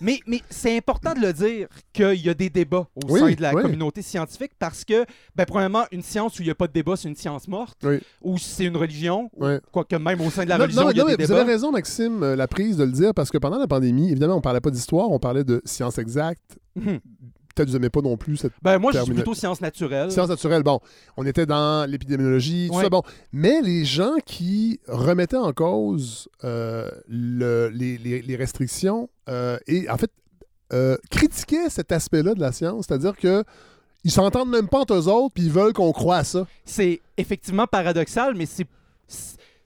mais mais c'est important de le dire qu'il y a des débats au Oui, sein de la oui. communauté scientifique parce que, ben, premièrement, une science où il n'y a pas de débat, c'est une science morte, Oui. ou c'est une religion, quoique même au sein de la Non, religion, non, il y a non, des mais vous débats. avez raison, Maxime, euh, la prise de le dire, parce que pendant la pandémie, évidemment, on parlait pas d'histoire, on parlait de sciences exactes. Mhm. Peut-être que vous pas non plus cette Ben, moi, je suis plutôt science naturelle. science naturelle. Bon, on était dans l'épidémiologie, tout Ouais. ça, bon. Mais les gens qui remettaient en cause euh, le- les, les- les restrictions euh, et, en fait, euh, critiquaient cet aspect-là de la science, c'est-à-dire que ils s'entendent même pas entre eux autres, puis ils veulent qu'on croie à ça. C'est effectivement paradoxal, mais c'est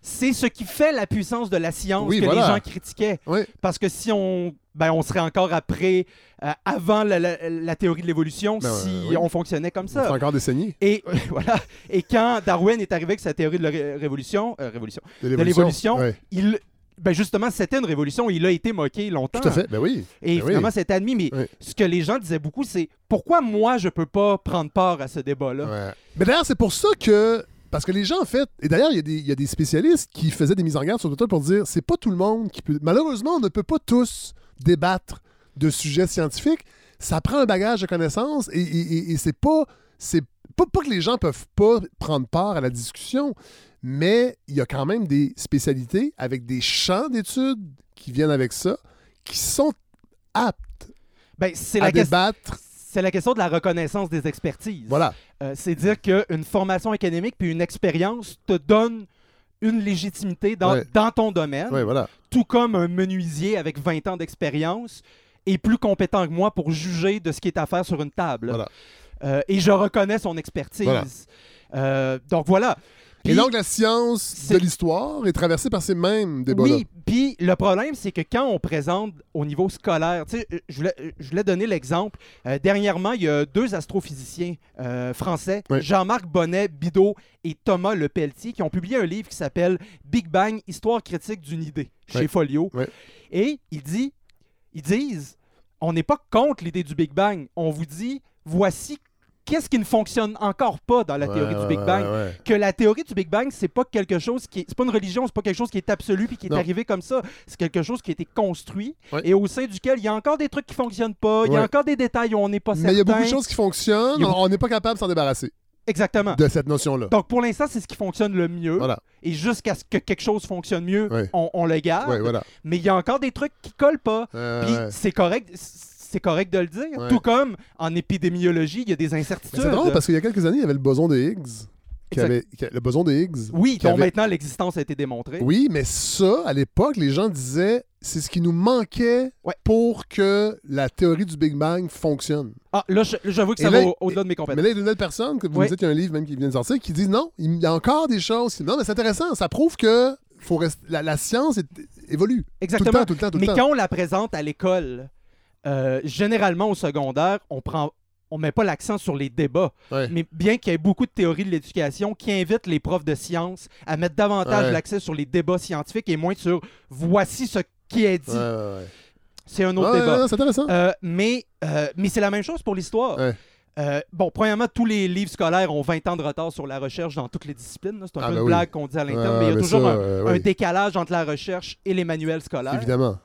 c'est ce qui fait la puissance de la science Oui, que voilà. les gens critiquaient. Oui. Parce que si on, ben, on serait encore après, euh, avant la, la- la théorie de l'évolution, Ben, si euh, oui. on fonctionnait comme Ça ça. encore des saignées Et <laughs> voilà. Et quand Darwin est arrivé avec sa théorie de la ré- révolution, euh, révolution, de l'évolution. Ouais. il, ben justement, c'était une révolution. Il a été moqué longtemps. Tout à fait, ben oui. Et Ben oui. finalement, c'est admis. Mais Oui. ce que les gens disaient beaucoup, c'est pourquoi moi, je peux pas prendre part à ce débat-là? Ouais. Mais d'ailleurs, c'est pour ça que. Parce que les gens, en fait. Et d'ailleurs, il y, a des- il y a des spécialistes qui faisaient des mises en garde sur Twitter pour dire c'est pas tout le monde qui peut. Malheureusement, on ne peut pas tous débattre de sujets scientifiques. Ça prend un bagage de connaissances et, et- et- et c'est pas. C'est pas, pas que les gens peuvent pas prendre part à la discussion, mais il y a quand même des spécialités avec des champs d'études qui viennent avec ça, qui sont aptes Ben, c'est à la, débattre. C'est la question de la reconnaissance des expertises. Voilà. Euh, c'est dire qu'une formation académique puis une expérience te donne une légitimité dans, Ouais. dans ton domaine, Ouais, voilà. tout comme un menuisier avec 20 ans d'expérience est plus compétent que moi pour juger de ce qui est à faire sur une table. Voilà. Euh, et je reconnais son expertise. Voilà. Euh, donc voilà. Et donc, la science de l'histoire est traversée par ces mêmes débats-là. Oui, puis le problème, c'est que quand on présente au niveau scolaire, tu sais, euh, je voulais, je voulais donner l'exemple. Euh, dernièrement, il y a deux astrophysiciens euh, français, Oui. Jean-Marc Bonnet Bidot et Thomas Lepelletier, qui ont publié un livre qui s'appelle Big Bang, Histoire critique d'une idée, chez Oui. Folio. Oui. Et il dit, ils disent, on n'est pas contre l'idée du Big Bang, on vous dit, voici qu'est-ce qui ne fonctionne encore pas dans la Ouais, théorie du Big Bang? ouais, que la théorie du Big Bang, c'est pas quelque chose qui est, c'est pas une religion, c'est pas quelque chose qui est absolu puis qui est Non. arrivé comme ça. C'est quelque chose qui a été construit et au sein duquel il y a encore des trucs qui fonctionnent pas, il y a encore des détails où on n'est pas certain. Mais il y a beaucoup de choses qui fonctionnent, a on n'est pas capable de s'en débarrasser. Exactement. de cette notion-là. Donc, pour l'instant, c'est ce qui fonctionne le mieux. Voilà. Et jusqu'à ce que quelque chose fonctionne mieux, on, on le garde. Voilà. Mais il y a encore des trucs qui collent pas. Euh, Puis ouais. c'est correct. C'est correct de le dire. Ouais. Tout comme en épidémiologie, il y a des Mais incertitudes. C'est drôle parce qu'il y a quelques années, il y avait le boson de Higgs. Qui Exact. avait, qui- le boson de Higgs. Oui, dont avait- maintenant l'existence a été démontrée. Oui, mais ça, à l'époque, les gens disaient c'est ce qui nous manquait Ouais. pour que la théorie du Big Bang fonctionne. Ah, là, j'avoue que ça là, va au- au-delà de mes Mais compétences. là, il y a une nouvelle personne, que vous Oui. me dites qu'il y a un livre même qui vient de sortir, qui dit non, il y a encore des choses. Non, mais c'est intéressant. Ça prouve que faut rester, la, la science est- évolue. Exactement. Tout le temps, tout le temps, tout le Mais temps. quand on la présente à l'école, euh, généralement au secondaire, on prend. On met pas l'accent sur les débats, Ouais. mais bien qu'il y ait beaucoup de théories de l'éducation qui invitent les profs de sciences à mettre davantage Ouais. l'accent sur les débats scientifiques et moins sur voici ce qui est dit. Ouais. C'est un autre débat. c'est intéressant. Euh, mais euh, mais c'est la même chose pour l'histoire. Euh, bon, premièrement, tous les livres scolaires ont 20 ans de retard sur la recherche dans toutes les disciplines. C'est un Ah, peu ben une oui. blague qu'on dit à l'interne, mais il y a mais toujours ça, un, un décalage entre la recherche et les manuels scolaires. Évidemment.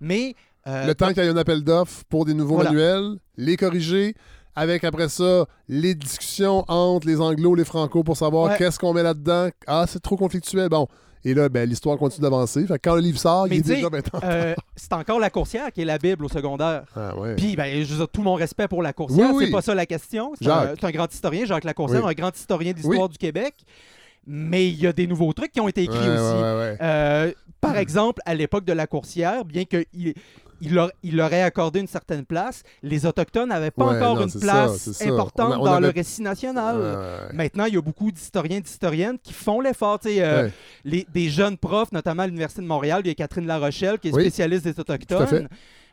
Mais euh, le temps qu'il y ait un appel d'offres pour des nouveaux Voilà. manuels, les corriger, avec après ça les discussions entre les anglos et les franco pour savoir Ouais. qu'est-ce qu'on met là-dedans. Ah, c'est trop conflictuel. Bon. Et là, ben, l'histoire continue d'avancer. Fait que quand le livre sort, Mais il est déjà maintenant. euh, <laughs> c'est encore la coursière qui est la Bible au secondaire. Ah, ouais. Puis, ben, je tout mon respect pour la coursière, Oui, oui. c'est pas ça la question. C'est un, grand historien, Jacques Lacourcière, Oui. un grand historien d'histoire du Québec. Mais il y a des nouveaux trucs qui ont été écrits Ouais, aussi. ouais. Euh, par exemple, à l'époque de la coursière, bien qu'il il leur, il leur ait accordé une certaine place, les Autochtones n'avaient pas Ouais, encore non, une place ça, importante On a- on dans le récit national. Ouais. Maintenant, il y a beaucoup d'historiens et d'historiennes qui font l'effort. euh, Ouais. les- des jeunes profs, notamment à l'Université de Montréal, il y a Catherine Larochelle, qui est Oui. spécialiste des. Autochtones,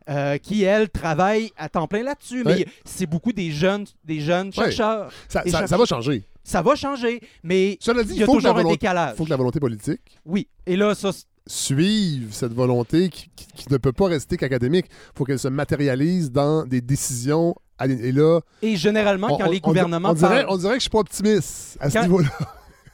euh, qui, elle, travaille à temps plein là-dessus. Mais c'est beaucoup des jeunes, des jeunes chercheurs. Ça, va changer. Ça va changer, mais Cela dit, il il y a faut, toujours un décalage. faut que la volonté politique Oui. Et là, ça, suive cette volonté qui, qui- qui ne peut pas rester qu'académique. Il faut qu'elle se matérialise dans des décisions. Et là, et généralement, on, quand on- les gouvernements on dirait, parlent- on dirait que je suis pas optimiste à ce niveau-là.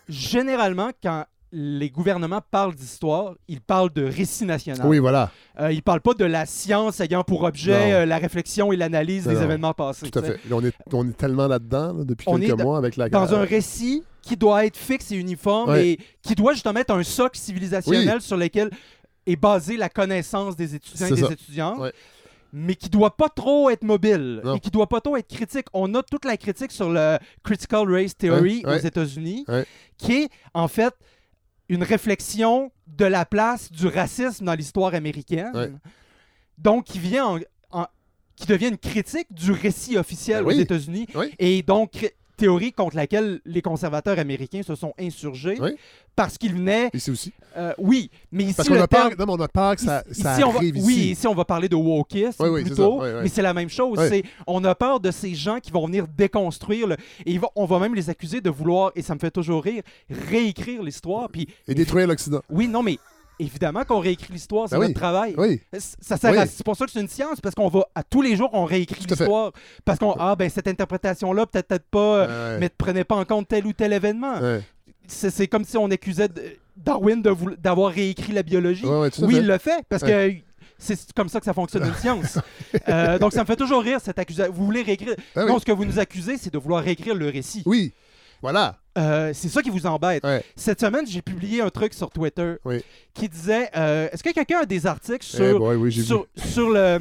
généralement, quand les gouvernements parlent d'histoire, ils parlent de récit national. Oui, voilà, Euh, ils parlent pas de la science ayant pour objet euh, la réflexion et l'analyse des non. événements passés. tout à fait. On, est, on est tellement là-dedans là, depuis On quelques est mois avec la Dans un récit qui doit être fixe et uniforme et qui doit justement être un socle civilisationnel sur lequel est basée la connaissance des étudiants et des ça. étudiantes. Mais qui doit pas trop être mobile Non. et qui doit pas trop être critique. On a toute la critique sur le Critical Race Theory aux États-Unis, qui est en fait une réflexion de la place du racisme dans l'histoire américaine. Ouais. Donc, qui vient en- en- qui devient une critique du récit officiel Ben oui. aux États-Unis Oui. et donc théorie contre laquelle les conservateurs américains se sont insurgés Oui. Parce qu'ils venaient, Ici aussi. euh, oui, mais ici Parce qu'on a peur, non, mais on a peur que ça, Ici, ça ici, on va, arrive oui, ici. on va parler de wokisme Oui, oui, c'est plutôt, oui, mais c'est la même chose. C'est on a peur de ces gens qui vont venir déconstruire le, et on va même les accuser de vouloir et ça me fait toujours rire réécrire l'histoire. Puis Et détruire l'Occident. oui, non, mais évidemment qu'on réécrit l'histoire, c'est Ben oui. notre travail. Oui. Ça sert Oui. à- c'est pour ça que c'est une science parce qu'on va à tous les jours on réécrit l'histoire parce qu'on ah ben cette interprétation là peut-être peut-être pas euh, Ouais. mais ne prenait pas en compte tel ou tel événement. Ouais. C'est comme si on accusait Darwin d'avoir réécrit la biologie. Ouais, ouais, oui, il le fait parce que c'est comme ça que ça fonctionne une science. <laughs> Euh, donc ça me fait toujours rire cette accusation. Vous voulez réécrire Ah oui. Non, ce que vous nous accusez, c'est de vouloir réécrire le récit. Oui. Voilà. Euh, c'est ça qui vous embête. Ouais. Cette semaine, j'ai publié un truc sur Twitter Oui. qui disait euh, Est-ce que quelqu'un a des articles Eh sur, boy, oui, j'ai vu. sur, sur le,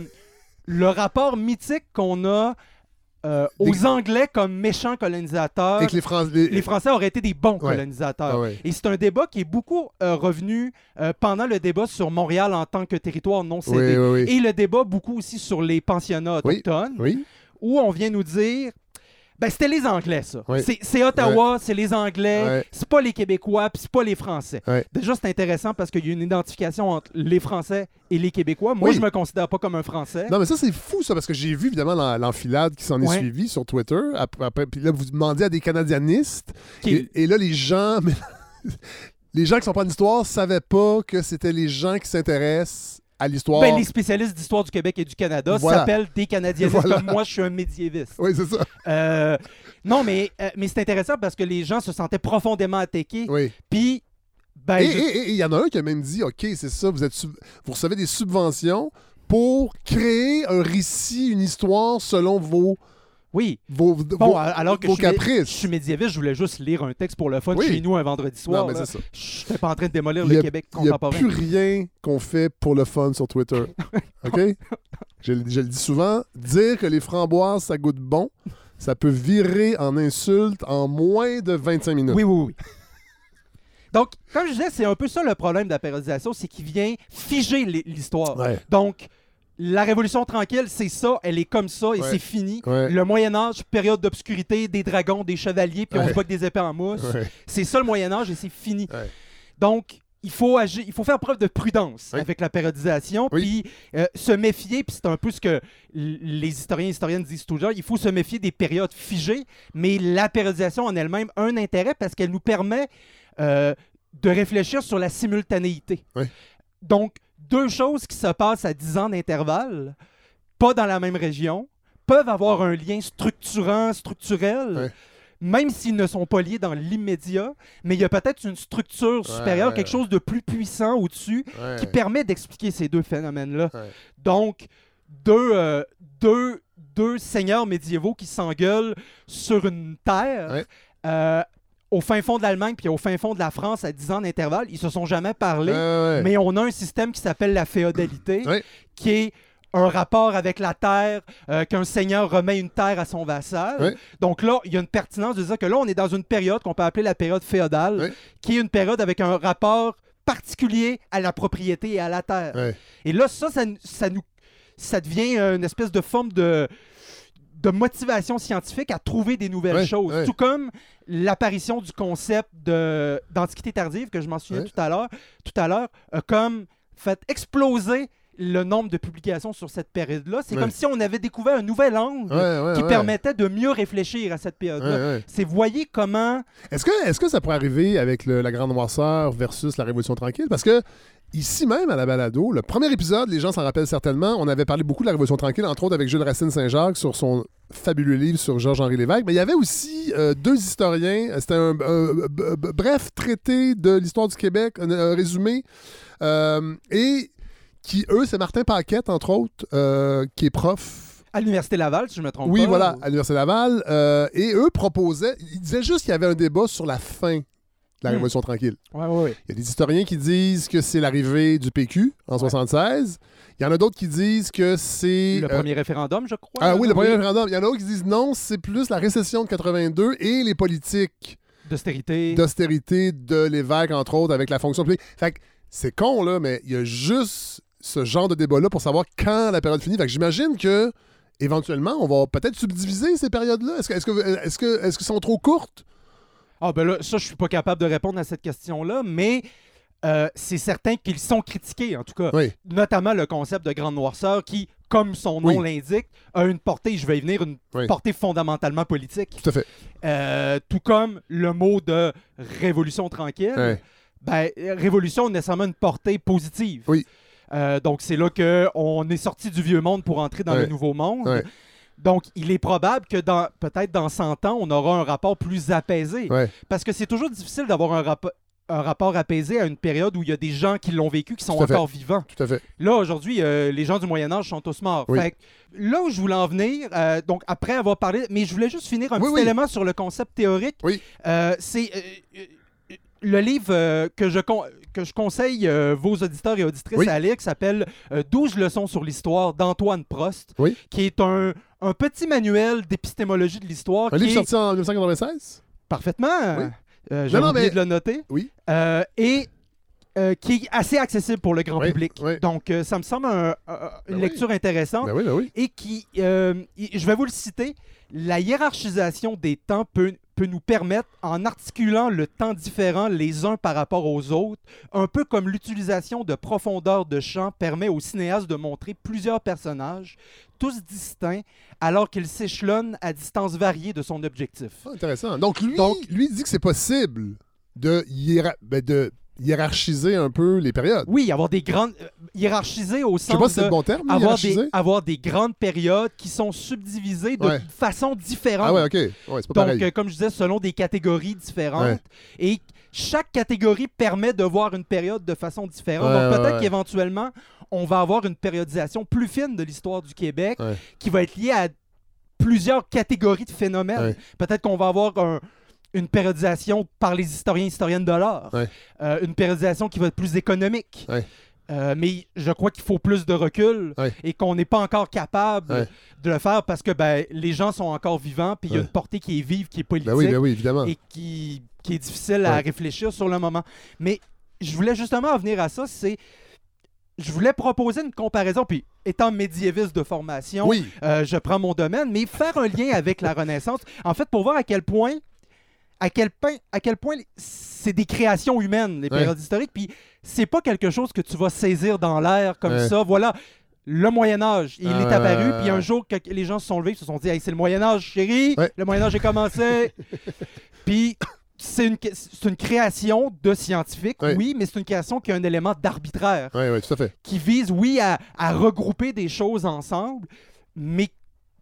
le rapport mythique qu'on a euh, aux Des- Anglais comme méchants colonisateurs Et que les Français. les- les Français auraient été des bons Ouais. colonisateurs. Ah ouais. Et c'est un débat qui est beaucoup euh, revenu euh, pendant le débat sur Montréal en tant que territoire non cédé. oui, oui. Et le débat beaucoup aussi sur les pensionnats autochtones, où on vient nous dire ben, c'était les Anglais, ça. Oui. C'est- Ottawa, c'est les Anglais, Ouais. c'est pas les Québécois, puis c'est pas les Français. Ouais. Déjà, c'est intéressant parce qu'il y a une identification entre les Français et les Québécois. Moi, Oui. je me considère pas comme un Français. Non, mais ça, c'est fou, ça, parce que j'ai vu évidemment l'en- l'enfilade qui s'en est suivie sur Twitter. Après, après- puis là, vous demandez à des Canadianistes. Qui- Et, et là, les gens. <laughs> les gens qui sont pas en histoire savaient pas que c'était les gens qui s'intéressent à l'histoire. Ben, les spécialistes d'histoire du Québec et du Canada Voilà. s'appellent des Canadiens Voilà. comme moi, je suis un médiéviste. Oui, c'est ça. Euh, non, mais, euh, mais c'est intéressant parce que les gens se sentaient profondément attaqués. Oui. Puis, ben, Et je- il y en a un qui a même dit OK, c'est ça, vous, êtes sub- vous recevez des subventions pour créer un récit, une histoire selon vos Oui. vos, Bon, vos- alors que vos je suis, caprices. je suis médiéviste, je voulais juste lire un texte pour le fun Oui. chez nous un vendredi soir. Non, mais ça. Je n'étais pas en train de démolir le a- Québec Il n'y a contemporain. plus rien qu'on fait pour le fun sur Twitter. <laughs> OK? je, le- je le dis souvent, dire que les framboises, ça goûte bon, ça peut virer en insulte en moins de 25 minutes. Oui, oui, oui. <laughs> Donc, comme je disais, c'est un peu ça le problème de la périodisation, c'est qu'il vient figer l'hi- l'histoire. Ouais. Donc, la Révolution tranquille, c'est ça, elle est comme ça et Ouais. c'est fini. Ouais. Le Moyen Âge, période d'obscurité, des dragons, des chevaliers, puis on se bat avec des épées en mousse. C'est ça le Moyen Âge et c'est fini. Donc, il faut agir, il faut faire preuve de prudence Oui. avec la périodisation, Oui. puis euh, se méfier, puis c'est un peu ce que les historiens et historiennes disent toujours, il faut se méfier des périodes figées, mais la périodisation en elle-même a un intérêt parce qu'elle nous permet euh, de réfléchir sur la simultanéité. Oui. Donc, deux choses qui se passent à 10 ans d'intervalle, pas dans la même région, peuvent avoir un lien structurant, structurel, Ouais. même s'ils ne sont pas liés dans l'immédiat, mais il y a peut-être une structure supérieure, ouais, quelque chose de plus puissant au-dessus, Ouais. qui permet d'expliquer ces deux phénomènes-là. Donc, deux, euh, deux, deux seigneurs médiévaux qui s'engueulent sur une terre. Euh, au fin fond de l'Allemagne puis au fin fond de la France à 10 ans d'intervalle, ils se sont jamais parlé, ouais. mais on a un système qui s'appelle la féodalité, qui est un rapport avec la terre, euh, qu'un seigneur remet une terre à son vassal. Donc là, il y a une pertinence de dire que là, on est dans une période qu'on peut appeler la période féodale, qui est une période avec un rapport particulier à la propriété et à la terre. Et là, ça, ça, ça nous, ça devient une espèce de forme de, de motivation scientifique à trouver des nouvelles Ouais, choses. ouais. Tout comme l'apparition du concept de, d'antiquité tardive, que je m'en souviens Ouais. tout à l'heure, tout à l'heure, a comme fait exploser le nombre de publications sur cette période-là. C'est comme si on avait découvert un nouvel angle qui permettait de mieux réfléchir à cette période-là. C'est voyez comment Est-ce que, est que ça pourrait arriver avec le- la Grande Noirceur versus la Révolution tranquille? Parce que ici même, à la balado, le premier épisode, les gens s'en rappellent certainement, on avait parlé beaucoup de la Révolution tranquille, entre autres avec Jules Racine Saint-Jacques sur son fabuleux livre sur Georges-Henri Lévesque. Mais il y avait aussi euh, deux historiens. C'était un, bref traité de l'histoire du Québec, un, un résumé. euh, et qui, eux, c'est Martin Paquette, entre autres, euh, qui est prof à l'Université Laval, si je me trompe oui, pas. voilà, ou- à l'Université Laval. euh, et eux proposaient, ils disaient juste qu'il y avait un débat sur la fin de la Hmm. Révolution tranquille. Ouais, ouais, ouais. Il y a des historiens qui disent que c'est l'arrivée du PQ en 76. Il y en a d'autres qui disent que c'est... Le euh, premier référendum, je crois. ah oui, le premier référendum. Il y en a d'autres qui disent non, c'est plus la récession de 82 et les politiques D'austérité. d'austérité de l'évêque, entre autres, avec la fonction publique. Fait que c'est con, là, mais il y a juste ce genre de débat-là pour savoir quand la période finit. Fait que j'imagine que éventuellement, on va peut-être subdiviser ces périodes-là. Est-ce que est-ce que est-ce que est-ce qu'elles sont trop courtes? Ah ben là, ça, je suis pas capable de répondre à cette question-là, mais euh, c'est certain qu'ils sont critiqués, en tout cas. Oui. Notamment le concept de grande noirceur qui, comme son nom Oui. l'indique, a une portée, je vais y venir, une Oui. portée fondamentalement politique. Tout à fait. Euh, tout comme le mot de révolution tranquille. Ben, révolution a nécessairement une portée positive. Oui. Euh, donc, c'est là qu'on est sorti du vieux monde pour entrer dans le nouveau monde. Donc, il est probable que dans peut-être dans 100 ans, on aura un rapport plus apaisé. Ouais. Parce que c'est toujours difficile d'avoir un, rappo- un rapport apaisé à une période où il y a des gens qui l'ont vécu, qui sont fait. encore vivants. Tout à fait. Là, aujourd'hui, euh, les gens du Moyen-Âge sont tous morts. Oui. Fait que là où je voulais en venir, euh, donc après avoir parlé, mais je voulais juste finir un Oui, petit oui. élément sur le concept théorique. Oui. Euh, c'est le livre que, je con- que je conseille euh, vos auditeurs et auditrices Oui. à lire, qui s'appelle euh, 12 leçons sur l'histoire d'Antoine Prost, Oui. qui est un, un petit manuel d'épistémologie de l'histoire. Un qui livre est- sorti en 1996? Parfaitement. Oui. Euh, J'ai oublié mais- de le noter. Oui. Euh, et euh, qui est assez accessible pour le grand Oui, public. oui. Donc, euh, ça me semble un- une Ben oui. lecture intéressante Ben oui, ben oui. et qui, euh, je vais vous le citer, la hiérarchisation des temps peut, peut nous permettre, en articulant le temps différent les uns par rapport aux autres, un peu comme l'utilisation de profondeur de champ permet au cinéaste de montrer plusieurs personnages, tous distincts, alors qu'ils s'échelonnent à distance variée de son objectif. Ah, intéressant. Donc lui, Donc- lui dit que c'est possible de, hiéra- ben, de hiérarchiser un peu les périodes. Oui, avoir des grandes... euh, hiérarchiser au Je sais sens pas si c'est le bon terme, avoir hiérarchiser. des, avoir des grandes périodes qui sont subdivisées de Ouais. façon différente. Ah ouais, ok. Ouais, c'est pas Donc, pareil. euh, comme je disais, selon des catégories différentes. Ouais. Et chaque catégorie permet de voir une période de façon différente. Donc, peut-être qu'éventuellement, on va avoir une périodisation plus fine de l'histoire du Québec qui va être liée à plusieurs catégories de phénomènes. Peut-être qu'on va avoir un- une périodisation par les historiens et historiennes de l'art, Ouais. Euh, une périodisation qui va être plus économique. Ouais. Euh, mais je crois qu'il faut plus de recul Ouais. et qu'on n'est pas encore capable Ouais. de le faire parce que ben, les gens sont encore vivants, puis il y a une portée qui est vive, qui est politique Ben oui, ben oui, évidemment. et qui, qui est difficile à réfléchir sur le moment. Mais je voulais justement en venir à ça, c'est je voulais proposer une comparaison, puis étant médiéviste de formation, Oui, euh, je prends mon domaine, mais faire un lien avec la Renaissance, en fait, pour voir à quel point, à quel point, à quel point c'est des créations humaines, les Ouais. périodes historiques, puis c'est pas quelque chose que tu vas saisir dans l'air comme Ouais. ça. Voilà, le Moyen Âge, il est Euh. apparu, puis un jour les gens se sont levés, ils se sont dit, hey, c'est le Moyen Âge, chérie, Ouais. le Moyen Âge est commencé. <laughs> puis c'est une, une création de scientifiques, oui, mais c'est une création qui a un élément d'arbitraire oui, oui, tout à fait. qui vise, oui, à, à regrouper des choses ensemble, mais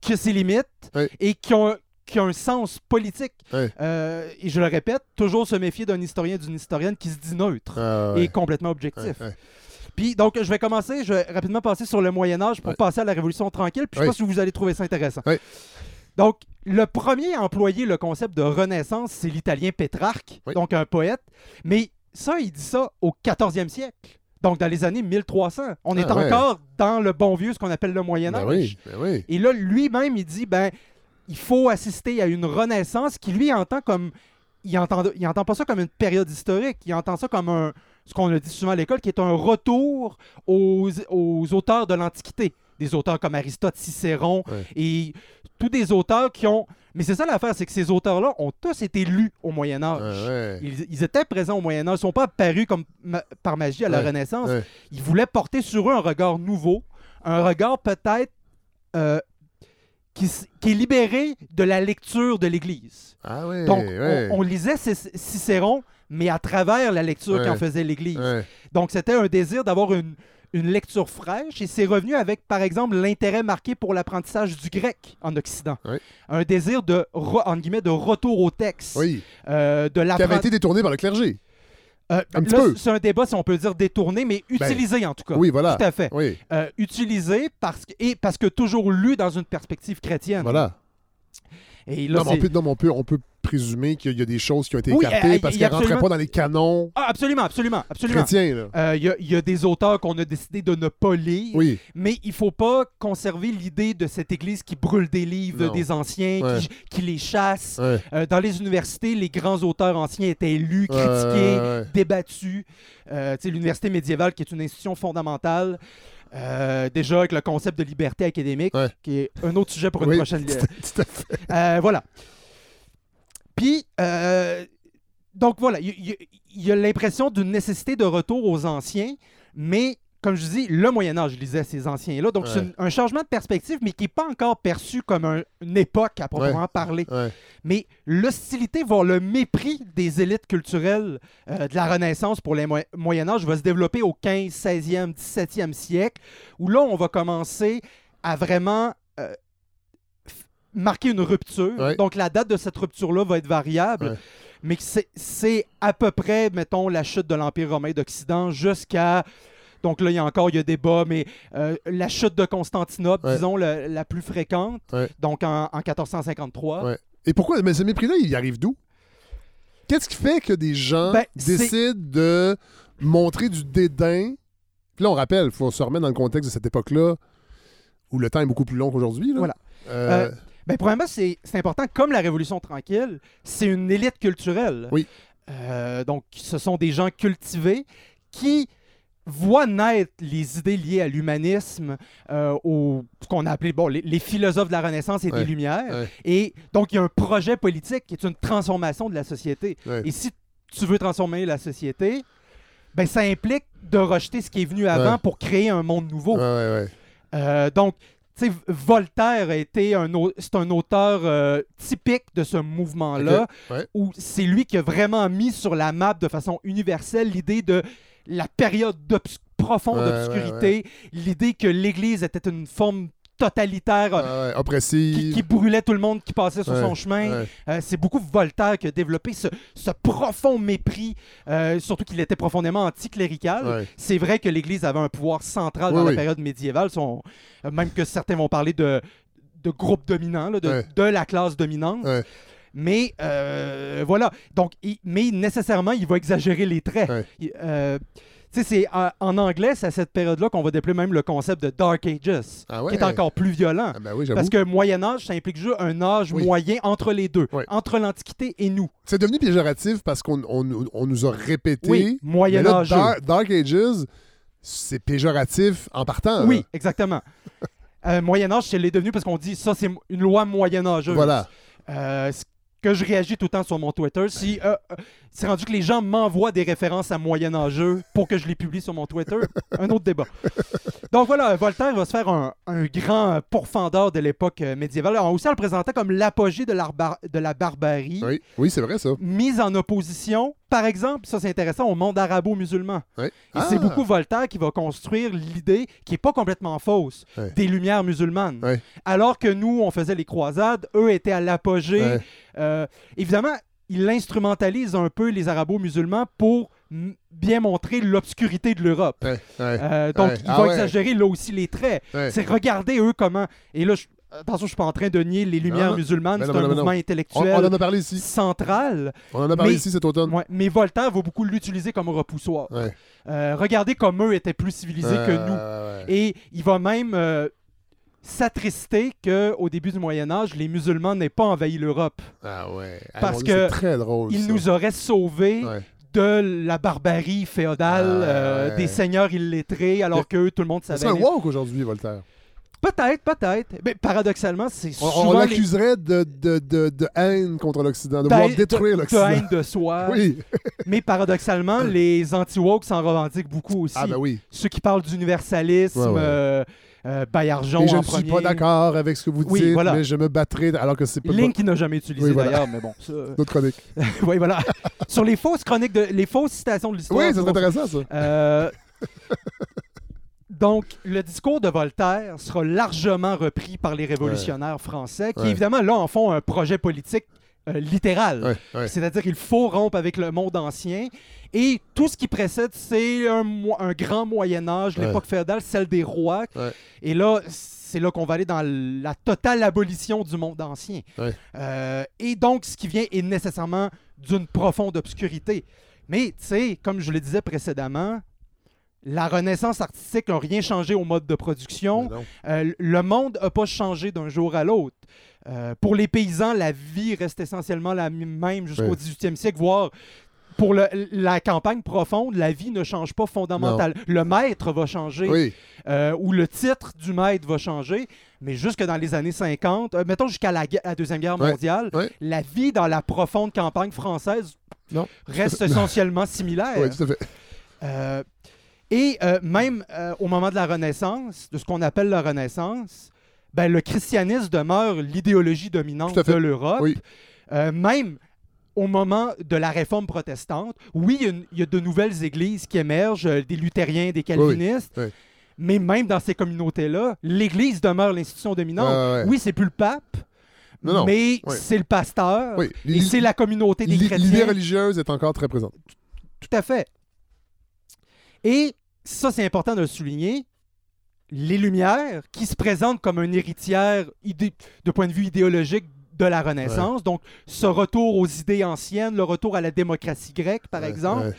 que c'est limite Ouais. et qui ont, qui ont un sens politique. Ouais. Euh, et je le répète, toujours se méfier d'un historien d'une historienne qui se dit neutre Ah, et complètement objectif. ouais. Puis donc, je vais commencer, je vais rapidement passer sur le Moyen Âge pour passer à la Révolution tranquille, puis je pas si vous allez trouver ça intéressant. Donc, le premier à employer le concept de Renaissance, c'est l'italien Pétrarque, donc un poète. Mais ça, il dit ça au 14e siècle. Donc, dans les années 1300. On est Ah, ouais. encore dans le bon vieux, ce qu'on appelle le Moyen Ben Âge. oui, ben oui. Et là, lui-même, il dit, ben, il faut assister à une renaissance qui, lui, entend comme... Il entend, il entend pas ça comme une période historique, il entend ça comme un, ce qu'on a dit souvent à l'école, qui est un retour aux, aux auteurs de l'Antiquité. Des auteurs comme Aristote, Cicéron, Ouais. et tous des auteurs qui ont... Mais c'est ça l'affaire, c'est que ces auteurs-là ont tous été lus au Moyen Âge. Ouais. Ils, ils étaient présents au Moyen Âge, ils ne sont pas apparus comme ma- par magie à la Renaissance. Ils voulaient porter sur eux un regard nouveau, un regard peut-être euh, qui, est libéré de la lecture de l'Église. Ah ouais, Donc, ouais. on, on lisait Cic- Cicéron, mais à travers la lecture qu'en faisait l'Église. Donc, c'était un désir d'avoir une, une lecture fraîche et c'est revenu avec, par exemple, l'intérêt marqué pour l'apprentissage du grec en Occident. Un désir de, re- entre guillemets, de retour au texte. Oui, euh, de qui avait été détourné par le clergé. Euh, Un petit là, peu. C'est un débat, si on peut dire détourné, mais utilisé en tout cas. Oui, voilà. Tout à fait. Oui, Euh, utilisé parce que, et parce que toujours lu dans une perspective chrétienne. voilà. Et là, Non, mais on peut, non, mais on peut, on peut présumer qu'il y a des choses qui ont été Oui, écartées euh, parce a qu'elles rentraient absolument- pas dans les canons Ah, absolument, absolument, absolument. Euh, Il y, a- il y a des auteurs qu'on a décidé de ne pas lire, Oui, mais il faut pas conserver l'idée de cette Église qui brûle des livres Non. des anciens, Ouais. qui, qui les chasse. ouais. Euh, dans les universités, les grands auteurs anciens étaient lus, critiqués, ouais, débattus. Euh, tu sais, L'université médiévale, qui est une institution fondamentale, euh, déjà avec le concept de liberté académique, Ouais. qui est un autre sujet pour une Oui, prochaine. <laughs> tout à- fait. Euh, voilà. Puis, euh, donc voilà, il y, il- il y a l'impression d'une nécessité de retour aux anciens, mais comme je dis, le Moyen Âge lisait ces anciens-là. Donc, c'est Ouais. un changement de perspective, mais qui n'est pas encore perçu comme un- une époque à proprement parler. Ouais. Mais l'hostilité, voire le mépris des élites culturelles euh, de la Renaissance pour le Mo- Moyen Âge va se développer au 15, 16e, 17e siècle, où là, on va commencer à vraiment euh, marquer une rupture. Donc, la date de cette rupture-là va être variable. Mais c'est à peu près, mettons, la chute de l'Empire romain d'Occident jusqu'à... Donc là, il y a encore il y a débat, mais euh, la chute de Constantinople, Ouais. disons, le- la plus fréquente, Ouais. donc en, en 1453. Ouais. Et pourquoi Mais ce mépris-là, il arrive d'où? Qu'est-ce qui fait que des gens Ben, décident de montrer du dédain? Puis là, on rappelle, il faut se remettre dans le contexte de cette époque-là où le temps est beaucoup plus long qu'aujourd'hui. là. Voilà. Euh, Ben, premièrement, c'est c'est important, comme la Révolution tranquille, c'est une élite culturelle. Oui. Euh, donc, ce sont des gens cultivés qui voient naître les idées liées à l'humanisme, euh, au ce qu'on a appelé bon, les, les philosophes de la Renaissance et Ouais. des Lumières. Ouais. Et donc, il y a un projet politique qui est une transformation de la société. Ouais. Et si tu veux transformer la société, ben, ça implique de rejeter ce qui est venu avant pour créer un monde nouveau. Euh, donc, tu sais, Voltaire a été un, c'est un auteur euh, typique de ce mouvement-là, ouais. où c'est lui qui a vraiment mis sur la map de façon universelle l'idée de la période profonde Ouais, obscurité, l'idée que l'Église était une forme totalitaire euh, qui, oppressive. qui brûlait tout le monde qui passait sur Ouais, son chemin. ouais. Euh, c'est beaucoup Voltaire qui a développé ce, ce profond mépris, euh, surtout qu'il était profondément anticlérical. Ouais. C'est vrai que l'Église avait un pouvoir central Oui, dans la oui. période médiévale, son- même que certains vont parler de de groupe dominant, là, de, Ouais. de la classe dominante. Mais euh, voilà. Donc, il- mais nécessairement, il va exagérer les traits. Ouais. Il- euh, tu sais, c'est en, en anglais, c'est à cette période-là qu'on va déployer même le concept de Dark Ages, Ah ouais? qui est encore plus violent. Ah ben oui. Parce que Moyen Âge, ça implique juste un âge Oui. moyen entre les deux, Oui. entre l'Antiquité et nous. C'est devenu péjoratif parce qu'on on, on nous a répété. Moyen là, Âge. Dark, Dark Ages, c'est péjoratif en partant. Oui, là. exactement. Euh, Moyen Âge, c'est l'est devenu parce qu'on dit ça, c'est une loi moyenâgeuse. Voilà. Euh, que je réagis tout le temps sur mon Twitter, si euh, euh, c'est rendu que les gens m'envoient des références à moyenâgeux pour que je les publie sur mon Twitter, <laughs> un autre débat. Donc voilà, Voltaire va se faire un, un grand pourfendeur de l'époque euh, médiévale. Alors, aussi, on le présentait comme l'apogée de, de la barbarie, Oui, oui c'est vrai ça. mise en opposition, par exemple, ça c'est intéressant, au monde arabo-musulman. Oui. Et Ah! c'est beaucoup Voltaire qui va construire l'idée, qui est pas complètement fausse, des lumières musulmanes. Alors que nous, on faisait les croisades, eux étaient à l'apogée. Euh, évidemment, il instrumentalise un peu les arabo-musulmans pour bien montrer l'obscurité de l'Europe. Ouais, ouais, Euh, donc, Ouais. il Ah va ouais. exagérer là aussi les traits. C'est regarder eux comment. Et là, je... attention, je suis pas en train de nier les lumières Non. musulmanes. Ben C'est un ben non, mouvement On, intellectuel on en a parlé ici. central. On en a parlé Mais- ici cet automne. Ouais, mais Voltaire va beaucoup l'utiliser comme repoussoir. Ouais. Euh, regardez comme eux étaient plus civilisés que nous. Euh, ouais. Et il va même euh, s'attrister qu'au début du Moyen Âge, les musulmans n'aient pas envahi l'Europe. Ah ouais. Ah, Parce Dieu, que C'est très drôle. Ils ça. nous auraient sauvés de la barbarie féodale, Ah, euh, des seigneurs illettrés, alors que tout le monde C'est savait. un les- woke aujourd'hui, Voltaire. Peut-être, peut-être. Mais paradoxalement, c'est On, souvent on les- l'accuserait de, de, de, de haine contre l'Occident, de de- vouloir de- détruire de l'Occident. haine de soi. <laughs> Oui. Mais paradoxalement, <laughs> les anti-woke s'en revendiquent beaucoup aussi. Ah ben oui. Ceux qui parlent d'universalisme, Ouais, ouais. euh, euh, Et je en ne suis pas d'accord avec ce que vous Oui, dites, voilà. mais je me battrai alors que c'est pas Link qui n'a jamais utilisé Oui, voilà. d'ailleurs, mais bon. ça- <laughs> notre chronique. oui, voilà. Sur les fausses chroniques, de, les fausses citations de l'histoire. Oui, c'est intéressant ça. Euh, Donc, le discours de Voltaire sera largement repris par les révolutionnaires français, qui Ouais. évidemment, là, en font un projet politique euh, littéral. Ouais. C'est-à-dire qu'il faut rompre avec le monde ancien. Et tout ce qui précède, c'est un, grand Moyen Âge, l'époque féodale, celle des rois. Et là, c'est là qu'on va aller dans la totale abolition du monde ancien. Euh, et donc, ce qui vient est nécessairement d'une profonde obscurité. Mais, tu sais, comme je le disais précédemment, la renaissance artistique n'a rien changé au mode de production. Euh, le monde n'a pas changé d'un jour à l'autre. Euh, pour les paysans, la vie reste essentiellement la même jusqu'au Ouais. 18e siècle, voire pour le- la campagne profonde, la vie ne change pas fondamentalement. Le maître va changer, Oui, euh, ou le titre du maître va changer, mais jusque dans les années 50, euh, mettons jusqu'à la, Deuxième Guerre mondiale, la vie dans la profonde campagne française Non. reste <laughs> essentiellement similaire. oui, tout à fait. Euh, et euh, même euh, au moment de la Renaissance, de ce qu'on appelle la Renaissance, ben, le christianisme demeure l'idéologie dominante de l'Europe. Oui. Euh, même au moment de la réforme protestante, oui, il y a une- il y, a de nouvelles églises qui émergent, des luthériens, des calvinistes, oui. mais même dans ces communautés-là, l'Église demeure l'institution dominante. Ouais. Oui, c'est plus le pape, Non, non. mais c'est le pasteur, et c'est la communauté des chrétiens. L'idée religieuse est encore très présente. Tout à fait. Et ça, c'est important de le souligner. Les Lumières, qui se présentent comme un héritière de point de vue idéologique de la Renaissance, donc ce retour aux idées anciennes, le retour à la démocratie grecque, par Ouais, exemple, ouais.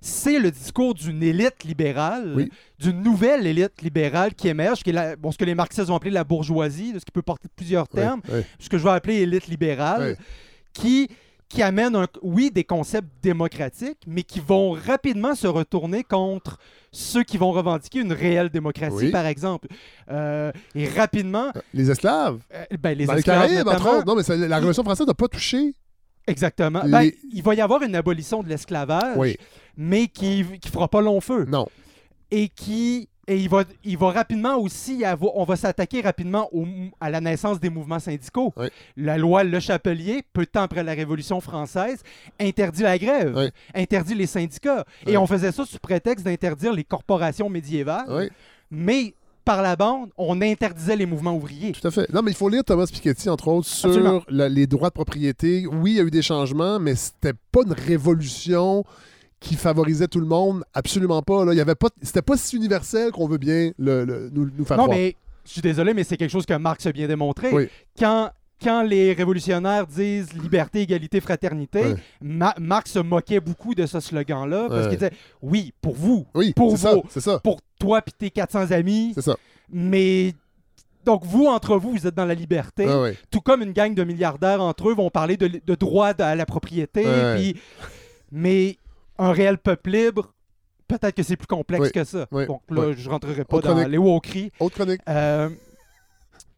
c'est le discours d'une élite libérale, Oui. d'une nouvelle élite libérale qui émerge, qui est la- bon, ce que les marxistes ont appelé la bourgeoisie, ce qui peut porter plusieurs termes, ce que je vais appeler élite libérale, qui, qui amène, un, oui, des concepts démocratiques, mais qui vont rapidement se retourner contre ceux qui vont revendiquer une réelle démocratie, Oui. par exemple. Euh, et rapidement, Les esclaves, euh, ben, les dans les esclaves Caraïbes, entre notamment, autres. Non, mais ça- la Révolution française n'a pas touché. exactement, les- ben, il va y avoir une abolition de l'esclavage, Oui, mais qui ne fera pas long feu. non. et qui et il va, il va rapidement aussi avoir- on va s'attaquer rapidement au à la naissance des mouvements syndicaux. Oui. La loi Le Chapelier, peu de temps après la Révolution française, interdit la grève, Oui. interdit les syndicats. Oui. Et on faisait ça sous prétexte d'interdire les corporations médiévales. Mais par la bande, on interdisait les mouvements ouvriers. tout à fait. Non, mais il faut lire Thomas Piketty, entre autres, sur la- les droits de propriété. Oui, il y a eu des changements, mais c'était pas une révolution qui favorisait tout le monde? Absolument pas. Là. Il y avait pas, c'était pas si universel qu'on veut bien le, le- nous, nous faire Non, croire. mais je suis désolé, mais c'est quelque chose que Marx a bien démontré. Oui. Quand, quand les révolutionnaires disent liberté, égalité, fraternité, Ouais. Ma- Marx se moquait beaucoup de ce slogan-là parce Ouais. qu'il disait oui, pour vous, Oui, Pour ça, vous. c'est ça, pour toi puis tes 400 amis, c'est ça. mais. Donc, vous, entre vous, vous êtes dans la liberté. Ah ouais. Tout comme une gang de milliardaires entre eux vont parler de, de droit à la propriété. Puis- Mais un réel peuple libre, peut-être que c'est plus complexe Oui. que ça. Oui. Donc là, Oui. je rentrerai pas Autre dans chronique. les wokeries. Autre chronique. Euh,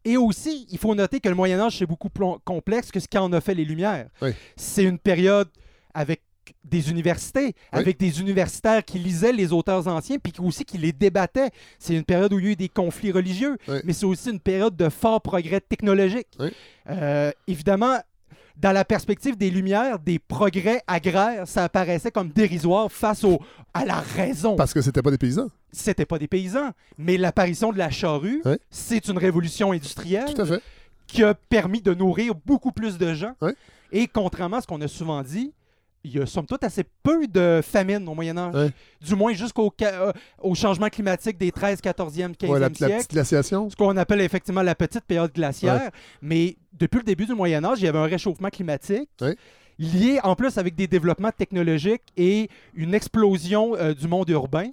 et aussi, il faut noter que le Moyen Âge, c'est beaucoup plus complexe que ce qu'en a fait les Lumières. C'est une période avec des universités, avec des universitaires qui lisaient les auteurs anciens, puis aussi qui les débattaient. C'est une période où il y a eu des conflits religieux, mais c'est aussi une période de fort progrès technologique. Euh, évidemment, dans la perspective des Lumières, des progrès agraires, ça apparaissait comme dérisoire face au, à la raison Parce que c'était pas des paysans. c'était pas des paysans, mais l'apparition de la charrue, c'est une révolution industrielle Tout à fait. qui a permis de nourrir beaucoup plus de gens. Et contrairement à ce qu'on a souvent dit, il y a somme toute assez peu de famine au Moyen Âge. Ouais. Du moins jusqu'au euh, au changement climatique des 13, 14e, 15e Ouais, la, la siècle. petite glaciation. Ce qu'on appelle effectivement la petite période glaciaire. Mais depuis le début du Moyen Âge, il y avait un réchauffement climatique. Lié en plus avec des développements technologiques et une explosion euh, du monde urbain,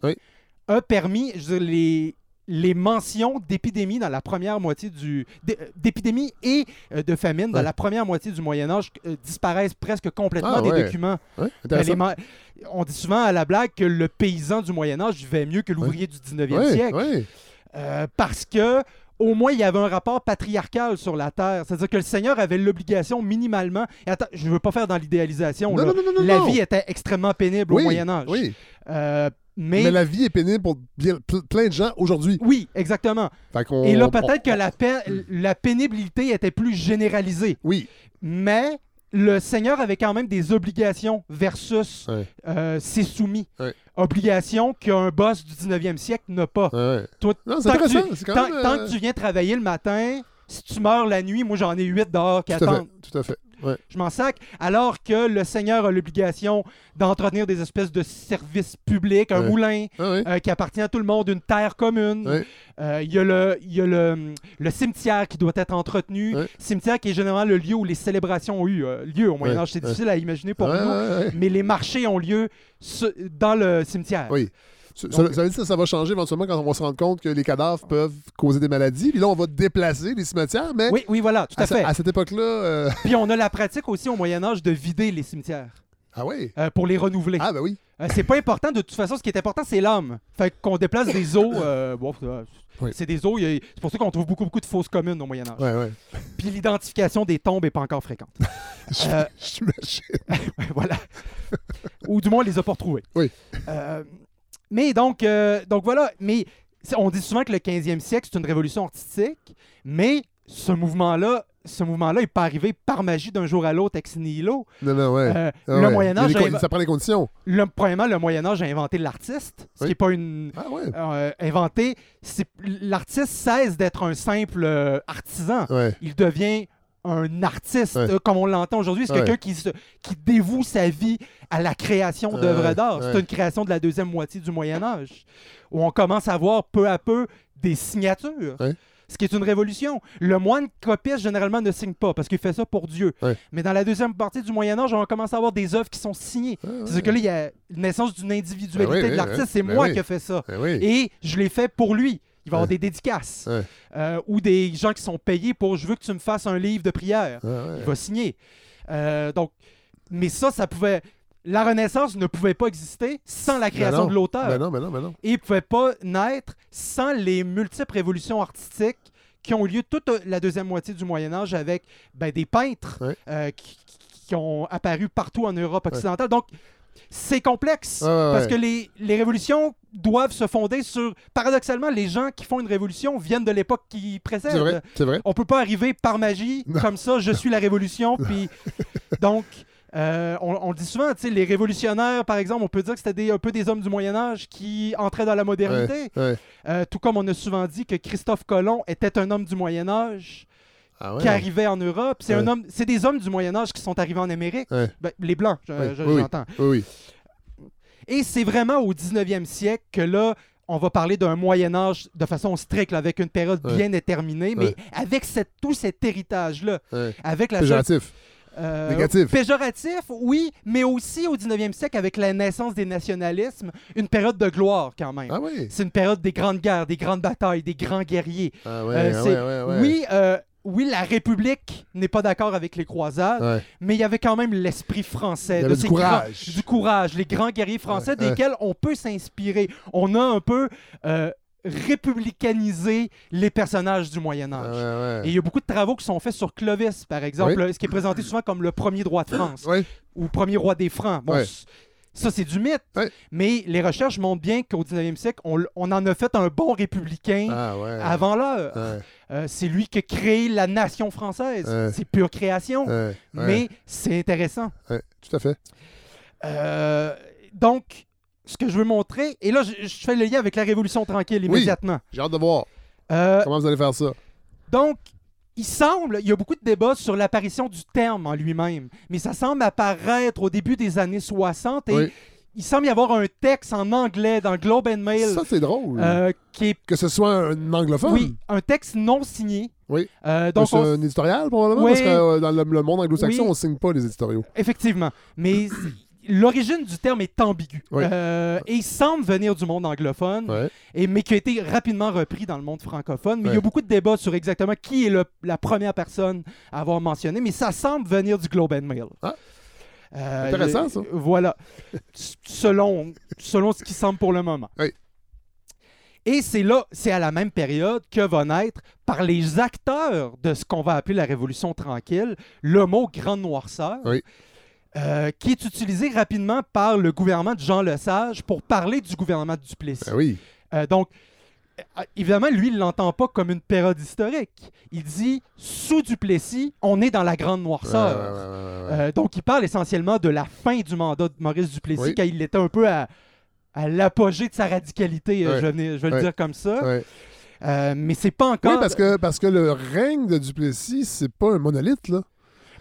a permis je veux dire, les, les mentions d'épidémies dans la première moitié du. euh, d'épidémies et euh, de famine dans la première moitié du Moyen-Âge euh, disparaissent presque complètement Ah, des ouais. documents. Ouais, Ben, On dit souvent à la blague que le paysan du Moyen-Âge vivait mieux que l'ouvrier du 19e Ouais, siècle. Euh, parce que au moins il y avait un rapport patriarcal sur la terre. C'est-à-dire que le Seigneur avait l'obligation minimalement. Et attends, je ne veux pas faire dans l'idéalisation. La non. vie était extrêmement pénible au Moyen Âge. Oui, Euh, mais... mais, la vie est pénible pour bien- plein de gens aujourd'hui. oui, exactement. Et là, peut-être que la, pa- la pénibilité était plus généralisée. Oui, Mais le Seigneur avait quand même des obligations versus Ouais. euh, ses soumis. Ouais. Obligations qu'un boss du 19e siècle n'a pas. ouais, ouais. Toi, Non, c'est tant que tu- tant, même. tant euh, que tu viens travailler le matin, si tu meurs la nuit, moi j'en ai huit dehors qui attendent. Tout à fait. Ouais. Je m'en sac. Alors que le Seigneur a l'obligation d'entretenir des espèces de services publics, un Ouais. moulin Ah, ouais. euh, qui appartient à tout le monde, une terre commune. Euh, Il y a, le, il y a le, le cimetière qui doit être entretenu. Cimetière qui est généralement le lieu où les célébrations ont eu euh, lieu au Moyen Âge. C'est difficile à imaginer pour nous. Mais les marchés ont lieu ce- dans le cimetière. Oui. Ça, Donc- ça veut dire que ça va changer éventuellement quand on va se rendre compte que les cadavres peuvent causer des maladies. Puis là, on va déplacer les cimetières, mais Oui, oui, voilà, tout à, fait. à cette époque-là. euh, <laughs> Puis on a la pratique aussi au Moyen Âge de vider les cimetières Ah oui? euh, pour les renouveler. Ah, ben oui. Euh, c'est pas important de toute façon. Ce qui est important, c'est l'homme. Fait qu'on déplace des euh, <coughs> bon, Oui. C'est des a- C'est pour ça qu'on trouve beaucoup, beaucoup de fausses communes au Moyen Âge. Ouais, ouais. Puis l'identification des tombes est pas encore fréquente. <laughs> <laughs> J'imagine. voilà. Ou du moins, on les a pas retrouvés. Oui. Mais donc, euh, donc voilà. Mais on dit souvent que le 15e siècle, c'est une révolution artistique, mais ce mouvement-là, ce mouvement-là n'est pas arrivé par magie d'un jour à l'autre ex nihilo. Non, non, ouais. Euh, Ah le ouais. Moyen Âge, des ça prend les conditions. le, premièrement, le Moyen Âge a inventé l'artiste, ce Oui. qui n'est pas une Ah ouais. euh, inventé. L'artiste cesse d'être un simple euh, artisan. Ouais. Il devient un artiste, Ouais. comme on l'entend aujourd'hui. C'est Ouais. quelqu'un qui, se- qui dévoue sa vie à la création Ouais, d'œuvres d'art. C'est une création de la deuxième moitié du Moyen Âge, où on commence à voir peu à peu des signatures. Ce qui est une révolution. Le moine copiste, généralement, ne signe pas parce qu'il fait ça pour Dieu. Mais dans la deuxième partie du Moyen Âge, on va commencer à avoir des œuvres qui sont signées. C'est-à-dire que là, il y a une naissance d'une individualité Ben de l'artiste. C'est Ben moi qui ai fait ça. Ben. Et je l'ai fait pour lui. Il va y avoir des dédicaces. Euh, ou des gens qui sont payés pour je veux que tu me fasses un livre de prière. Il va signer. Euh, donc, mais ça, ça pouvait. La Renaissance ne pouvait pas exister sans la création Ben non. de l'auteur. Ben non, ben non, ben non. Et ne pouvait pas naître sans les multiples révolutions artistiques qui ont eu lieu toute la deuxième moitié du Moyen Âge avec ben, des peintres euh, qui, qui ont apparu partout en Europe occidentale. Donc, c'est complexe. Ouais, ouais, Parce que les, les révolutions doivent se fonder sur... Paradoxalement, les gens qui font une révolution viennent de l'époque qui précède. C'est vrai, c'est vrai. On peut pas arriver par magie, Non. comme ça, je suis la révolution, puis... <laughs> Donc, euh, on, on le dit souvent, les révolutionnaires, par exemple, on peut dire que c'était des- un peu des hommes du Moyen-Âge qui entraient dans la modernité. Ouais. Euh, tout comme on a souvent dit que Christophe Colomb était un homme du Moyen-Âge Ah ouais. qui arrivait en Europe. C'est un homme, c'est des hommes du Moyen-Âge qui sont arrivés en Amérique. Ouais. Ben, les Blancs, je- je- Oui, j'entends. Oui, oui. Et c'est vraiment au 19e siècle que là, on va parler d'un Moyen Âge de façon stricte, là, avec une période bien déterminée, mais avec cette, tout cet héritage-là, avec la Péjoratif. euh, Négatif. Péjoratif, oui, mais aussi au 19e siècle, avec la naissance des nationalismes, une période de gloire quand même. Ah oui. C'est une période des grandes guerres, des grandes batailles, des grands guerriers. Ah ouais, Euh, ah ouais, ouais. Oui, euh, oui, la République n'est pas d'accord avec les croisades, Ouais. mais il y avait quand même l'esprit français. Il y de du courage. grands- du courage, les grands guerriers français Ouais, ouais. desquels on peut s'inspirer. On a un peu euh, républicanisé les personnages du Moyen Ah Âge. ouais, Et il y a beaucoup de travaux qui sont faits sur Clovis, par exemple, ce qui est présenté souvent comme le premier roi de France ou premier roi des Francs. Bon, ça, c'est du mythe. Mais les recherches montrent bien qu'au 19e siècle, on, en a fait un bon républicain Ah ouais. avant l'heure. Euh, c'est lui qui a créé la nation française. Ouais. C'est pure création. ouais. Mais c'est intéressant. Tout à fait. Euh, donc, ce que je veux montrer, et là, je, je fais le lien avec la Révolution tranquille Oui. immédiatement. J'ai hâte de voir Euh, comment vous allez faire ça? donc, il semble, il y a beaucoup de débats sur l'apparition du terme en lui-même, mais ça semble apparaître au début des années 60 et Oui. Il semble y avoir un texte en anglais dans Globe and Mail Ça, c'est drôle. euh, qui est, Que ce soit un anglophone. oui, un texte non signé. Oui. Euh, Donc, on- un éditorial, probablement, Oui. parce que euh, dans le, le monde anglo-saxon, Oui. on signe pas les éditoriaux. Effectivement. Mais <clears throat> l'origine du terme est ambiguë. Oui. Euh, et il semble venir du monde anglophone, et, mais qui a été rapidement repris dans le monde francophone. Mais il y a beaucoup de débats sur exactement qui est le- la première personne à avoir mentionné, mais ça semble venir du Globe and Mail. Ah. Euh, Intéressant, ça. Voilà. Selon, selon ce qui semble pour le moment. Oui. Et c'est là, c'est à la même période que va naître, par les acteurs de ce qu'on va appeler la Révolution tranquille, le mot grande noirceur, Oui. euh, qui est utilisé rapidement par le gouvernement de Jean Lesage pour parler du gouvernement de Duplessis. Ben oui. Euh, donc, évidemment, lui, il ne l'entend pas comme une période historique. Il dit, sous Duplessis, on est dans la grande noirceur. ouais, ouais, ouais, ouais. Euh, donc, il parle essentiellement de la fin du mandat de Maurice Duplessis, Oui. quand il était un peu à, à l'apogée de sa radicalité, euh, je, vais, je vais le dire comme ça. Euh, mais c'est pas encore. Oui, parce que, parce que le règne de Duplessis, c'est pas un monolithe, là.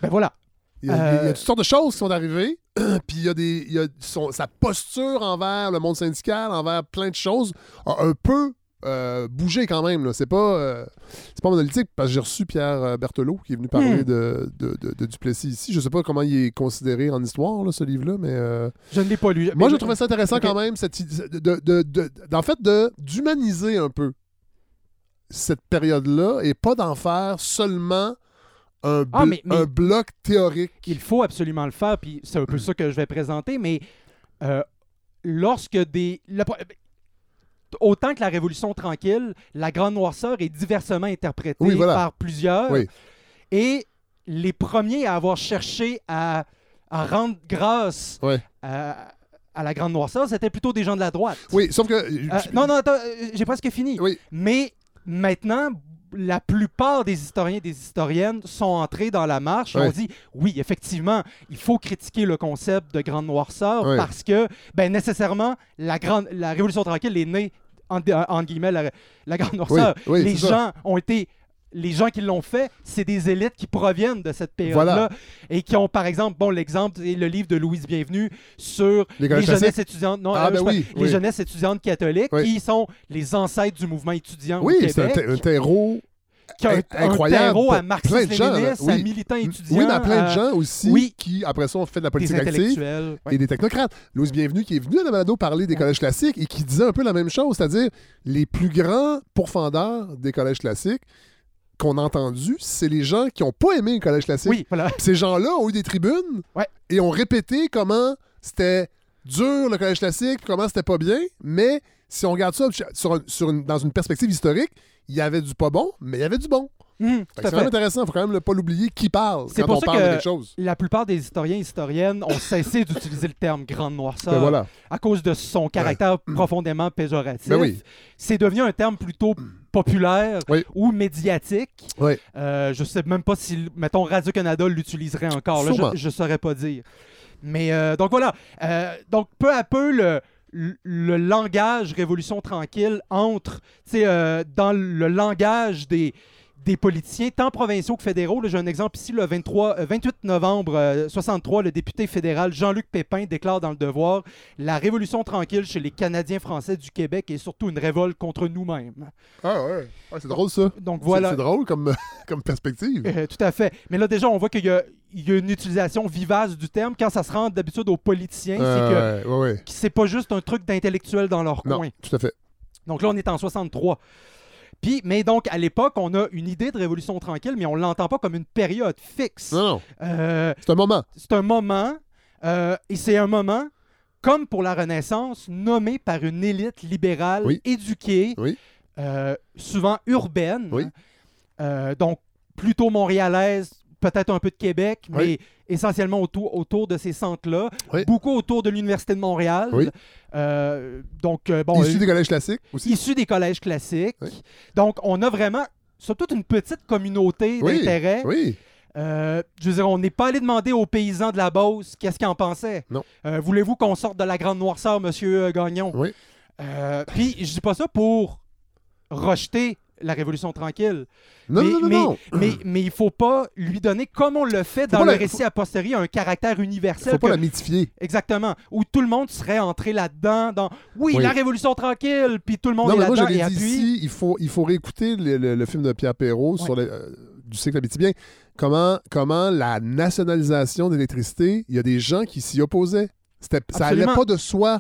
Ben voilà. Il y, a, Euh, il y a toutes sortes de choses qui sont arrivées, <clears throat> puis il y a, des, il y a son- sa posture envers le monde syndical, envers plein de choses, a un peu euh, bougé quand même. là. C'est pas, euh, c'est pas monolithique, parce que j'ai reçu Pierre euh, Berthelot, qui est venu parler Hmm. de, de, de- de Duplessis ici. Je sais pas comment il est considéré en histoire, là, ce livre-là, mais... euh, Je ne l'ai pas lu. Moi, je trouvais ça intéressant quand même, cette idée de, de, de- de- d'en fait, de, d'humaniser un peu cette période-là et pas d'en faire seulement un, Ah, bl- mais- mais- un bloc théorique. Il faut absolument le faire, puis c'est un peu ça que je vais présenter, mais euh, lorsque des... le- autant que la Révolution tranquille, la Grande Noirceur est diversement interprétée Oui, voilà. par plusieurs, Oui. et les premiers à avoir cherché à, à rendre grâce Ouais. à, à la Grande Noirceur, c'était plutôt des gens de la droite. Oui, sauf que... Euh, non, non, attends, euh, j'ai presque fini. Oui, Mais maintenant, la plupart des historiens et des historiennes sont entrés dans la marche et Ouais. ont dit oui, effectivement, il faut critiquer le concept de grande noirceur parce que, ben, nécessairement, la, grande, la Révolution tranquille est née, en, en guillemets, la, la grande noirceur. oui, les c'est ça. gens ont été. Les gens qui l'ont fait, c'est des élites qui proviennent de cette période-là Voilà. et qui ont, par exemple, bon, l'exemple est le livre de Louise Bienvenue sur Les les, jeunesses étudiantes, non, Ah, euh, ben oui, les jeunesses étudiantes catholiques Oui. qui sont les ancêtres du mouvement étudiant Oui, c'est un terreau qui a incroyable. un à pour plein de gens, marxiste-léniniste, oui. à militants étudiants, Oui, mais à plein de gens aussi oui. qui, après ça, ont fait de la politique active ouais. et des technocrates. Louise Bienvenue, qui est venue à la balado parler des Ouais. collèges classiques et qui disait un peu la même chose, c'est-à-dire les plus grands pourfendeurs des collèges classiques qu'on a entendus, c'est les gens qui n'ont pas aimé le collège classique. Oui, voilà. <laughs> Ces gens-là ont eu des tribunes Ouais. et ont répété comment c'était dur le collège classique, comment c'était pas bien, mais si on regarde ça sur un- sur une- dans une perspective historique, il y avait du pas bon, mais il y avait du bon. À C'est vraiment intéressant, il faut quand même ne pas l'oublier qui parle quand pour on ça parle de que- quelque chose. La plupart des historiens et historiennes ont <laughs> cessé d'utiliser le terme grande noirceur Ben voilà. à cause de son caractère <clears throat> profondément péjoratif. Ben oui. C'est devenu un terme plutôt <clears throat> populaire Oui. ou médiatique. Oui. Euh, je sais même pas si, mettons, Radio-Canada l'utiliserait encore. Là, je, je saurais pas dire. Mais euh, donc voilà. Euh, donc peu à peu, le, le, langage Révolution tranquille entre, euh, dans le langage des, des politiciens, tant provinciaux que fédéraux. J'ai un exemple ici, le 23, euh, 28 novembre euh, 63, le député fédéral Jean-Luc Pépin déclare dans le Devoir La révolution tranquille chez les Canadiens français du Québec est surtout une révolte contre nous-mêmes. Ah ouais. Ouais, c'est drôle ça. Donc C'est- voilà. C'est drôle comme, <laughs> comme perspective. Euh, tout à fait. Mais là, déjà, on voit qu'il y, a- il y a une utilisation vivace du terme. Quand ça se rend d'habitude aux politiciens, c'est que Euh, ouais, ouais. que c'est pas juste un truc d'intellectuel dans leur Non, coin. tout à fait. Donc là, on est en 63. Puis, mais donc, à l'époque, on a une idée de révolution tranquille, mais on l'entend pas comme une période fixe. Non, non. Euh, C'est un moment. c'est un moment, euh, et c'est un moment, comme pour la Renaissance, nommé par une élite libérale Oui. éduquée, Oui. euh, souvent urbaine, Oui. euh, donc plutôt montréalaise, peut-être un peu de Québec, mais Oui. essentiellement autour, autour de ces centres-là, Oui. beaucoup autour de l'Université de Montréal. Oui. Euh, donc, euh, bon, Issu euh, des collèges classiques aussi. issus des collèges classiques. Donc, on a vraiment, surtout une petite communauté Oui, d'intérêt. Oui. Euh, je veux dire, on n'est pas allé demander aux paysans de la Beauce qu'est-ce qu'ils en pensaient. Non. Euh, Voulez-vous qu'on sorte de la grande noirceur, monsieur Gagnon? Oui. Puis, je dis pas ça pour rejeter la Révolution tranquille. Non, mais, non, non, mais, non. Mais, mais il faut pas lui donner, comme on le fait dans le la- récit a posteriori, un caractère universel. Faut pas la mythifier. Exactement. Où tout le monde serait entré là-dedans, dans oui, Oui. la Révolution tranquille, puis tout le monde Non, est mais moi, là-dedans je et dit appuie. ici, il faut, il faut réécouter le, le- le film de Pierre Perrault Ouais. sur euh, du cycle abitibien. Comment, comment la nationalisation d'électricité, il y a des gens qui s'y opposaient. C'était, ça allait Absolument. pas de soi.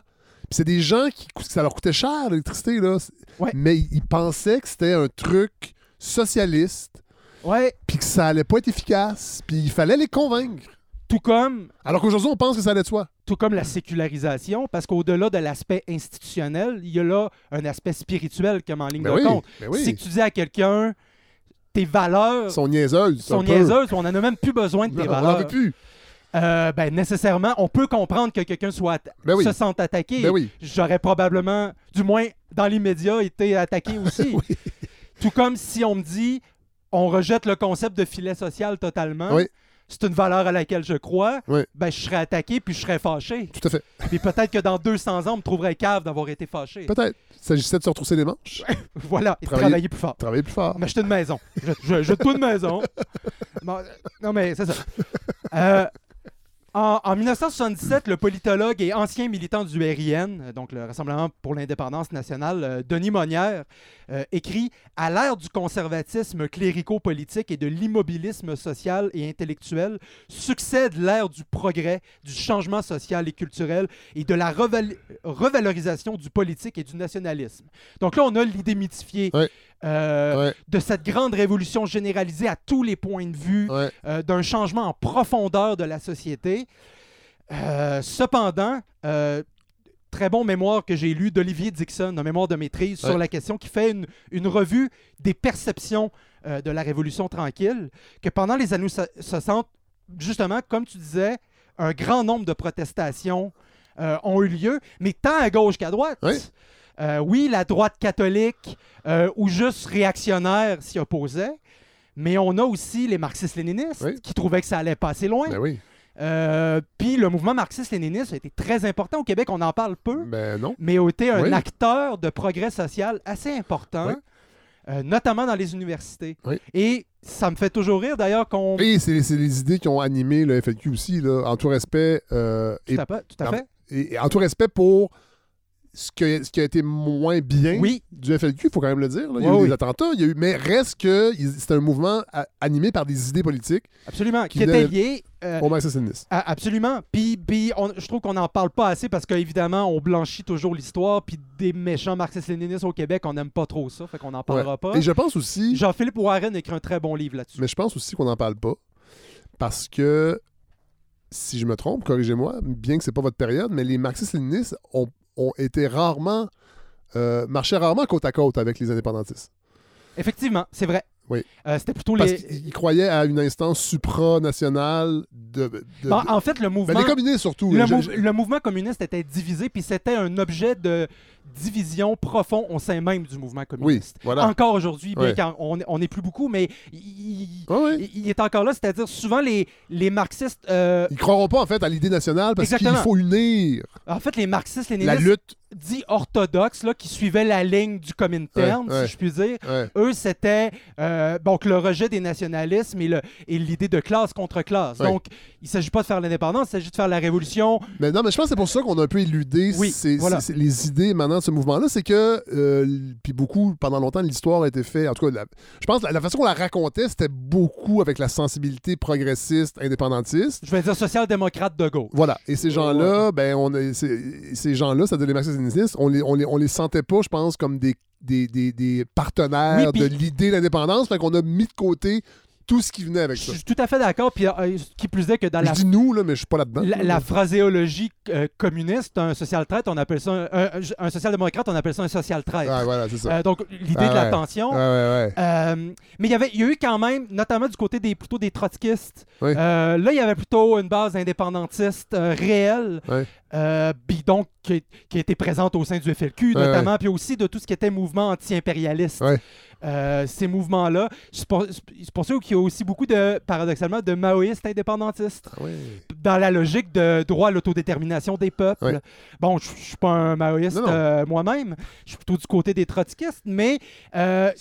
C'est des gens qui ça leur coûtait cher l'électricité là, Ouais. mais ils pensaient que c'était un truc socialiste, Ouais, puis que ça allait pas être efficace, puis il fallait les convaincre. tout comme Alors qu'aujourd'hui on pense que ça allait de soi. tout comme la sécularisation, parce qu'au-delà de l'aspect institutionnel, il y a là un aspect spirituel comme en ligne Ben de oui, compte. ben oui. Si tu dis à quelqu'un tes valeurs sont niaiseuses. sont niaiseuses, on n'en a même plus besoin de tes Non, on n'en valeurs. veut plus. Euh, ben nécessairement, on peut comprendre que quelqu'un soit Ben oui. se sente attaqué. Ben oui. J'aurais probablement, du moins dans l'immédiat, été attaqué <laughs> aussi. Oui. Tout comme si on me dit, on rejette le concept de filet social totalement. C'est une valeur à laquelle je crois. Ben, je serais attaqué puis je serais fâché. Tout à fait. <laughs> Puis peut-être que dans 200 ans, on me trouverait cave d'avoir été fâché. Peut-être. Il s'agissait de se retrousser les manches, <laughs> Voilà, et de Travailler- travailler plus fort. travailler plus fort. M'acheter une maison. Je, je, je une maison. Bon, euh, non, mais c'est ça. Euh, en, en 1977, le politologue et ancien militant du RIN, donc le Rassemblement pour l'indépendance nationale, euh, Denis Monnière, euh, écrit À l'ère du conservatisme clérico-politique et de l'immobilisme social et intellectuel, succède l'ère du progrès, du changement social et culturel et de la reval- revalorisation du politique et du nationalisme. Donc là, on a l'idée mythifiée Ouais. Euh, Ouais, de cette grande révolution généralisée à tous les points de vue, ouais. euh, d'un changement en profondeur de la société. Euh, cependant, très bon mémoire que j'ai lu d'Olivier Dixon, un mémoire de maîtrise sur la question, qui fait une, une revue des perceptions de la Révolution tranquille, que pendant les années so- 60, justement, comme tu disais, un grand nombre de protestations ont eu lieu, mais tant à gauche qu'à droite. Euh, oui, la droite catholique euh, ou juste réactionnaire s'y opposait, mais on a aussi les marxistes-léninistes Oui. qui trouvaient que ça allait pas assez loin. Ben oui. Euh, Puis le mouvement marxiste-léniniste a été très important au Québec, on en parle peu, Ben non. mais a été un Oui. acteur de progrès social assez important, Oui. euh, notamment dans les universités. Oui. Et ça me fait toujours rire d'ailleurs qu'on... Et c'est les idées qui ont animé le FLQ aussi, là, en tout respect. euh, Tout et, à fait, tout à en- fait. et- et en tout respect pour ce, que- ce qui a été moins bien Oui. du FLQ, il faut quand même le dire. là. Il y a Oui, eu oui. des attentats, il y a eu, mais reste que c'est un mouvement animé par des idées politiques Absolument, qui Qui était lié... euh, au marxisme-léninisme. A- Absolument. Puis, puis on- je trouve qu'on n'en parle pas assez parce qu'évidemment, on blanchit toujours l'histoire. Puis des méchants marxistes-léninistes au Québec, on n'aime pas trop ça. Fait qu'on n'en parlera pas. Et je pense aussi, Jean-Philippe Warren a écrit un très bon livre là-dessus. mais je pense aussi qu'on n'en parle pas parce que, si je me trompe, corrigez-moi, bien que c'est pas votre période, mais les marxistes-léninistes ont, ont été rarement, euh, marchaient rarement côte à côte avec les indépendantistes. Effectivement, c'est vrai. Oui. Euh, C'était plutôt Parce les. ils croyaient à une instance supranationale de. de- Bon, de- en fait, le ben, mouvement. les communistes surtout. le, là, je- mou- je- le mouvement communiste était divisé, puis c'était un objet de, division profonde au sein même du mouvement Oui, communiste. voilà. Encore aujourd'hui, bien Ouais. qu'on on n'est plus beaucoup, mais il, est encore là. C'est-à-dire, souvent, les, les marxistes. euh, Ils croiront pas en fait à l'idée nationale parce qu'il faut unir en fait, les marxistes, les la lutte. dits orthodoxes, là, qui suivaient la ligne du Comintern, Ouais, ouais. si je puis dire, Ouais. eux, c'était euh, donc le rejet des nationalismes et l'idée de classe contre classe. Donc, il ne s'agit pas de faire l'indépendance, il s'agit de faire la révolution. Mais non, mais je pense que c'est pour ça qu'on a un peu éludé Oui, voilà. les idées maintenant de ce mouvement-là. C'est que, euh, puis beaucoup, pendant longtemps, l'histoire a été faite. En tout cas, la- je pense que la, la façon qu'on la racontait, c'était beaucoup avec la sensibilité progressiste, indépendantiste. Je vais dire social-démocrate de gauche. Voilà. Et ces gens-là, ben, on a- ces gens-là, c'est-à-dire les on les, on, les, on les sentait pas, je pense, comme des, des, des, des partenaires Oui, de l'idée de l'indépendance. Fait qu'on a mis de côté tout ce qui venait avec Je ça. suis tout à fait d'accord. Puis, euh, qui plus est que dans Je la, dis nous, là, mais je suis pas là-dedans. la, la phraséologie euh, communiste, un social-traite, on appelle ça un, un- un social-démocrate, on appelle ça un social-traite. Ouais, voilà, c'est ça. Euh, donc, l'idée Ah de la ouais. tension. ouais, ouais, ouais. Euh, mais il y avait, il y a eu quand même, notamment du côté des plutôt des trotskistes. Oui. euh, là, il y avait plutôt une base indépendantiste euh, réelle, euh, puis donc qui, qui était présente au sein du FLQ, notamment, puis aussi de tout ce qui était mouvement anti-impérialiste. Ouais. Euh, ces mouvements-là, c'est pour, ça qu'il y a aussi beaucoup de, paradoxalement, de maoïstes indépendantistes Ah dans la logique de droit à l'autodétermination des peuples. Bon, je je suis pas un maoïste euh, moi-même, je suis plutôt du côté des trotskistes, mais euh,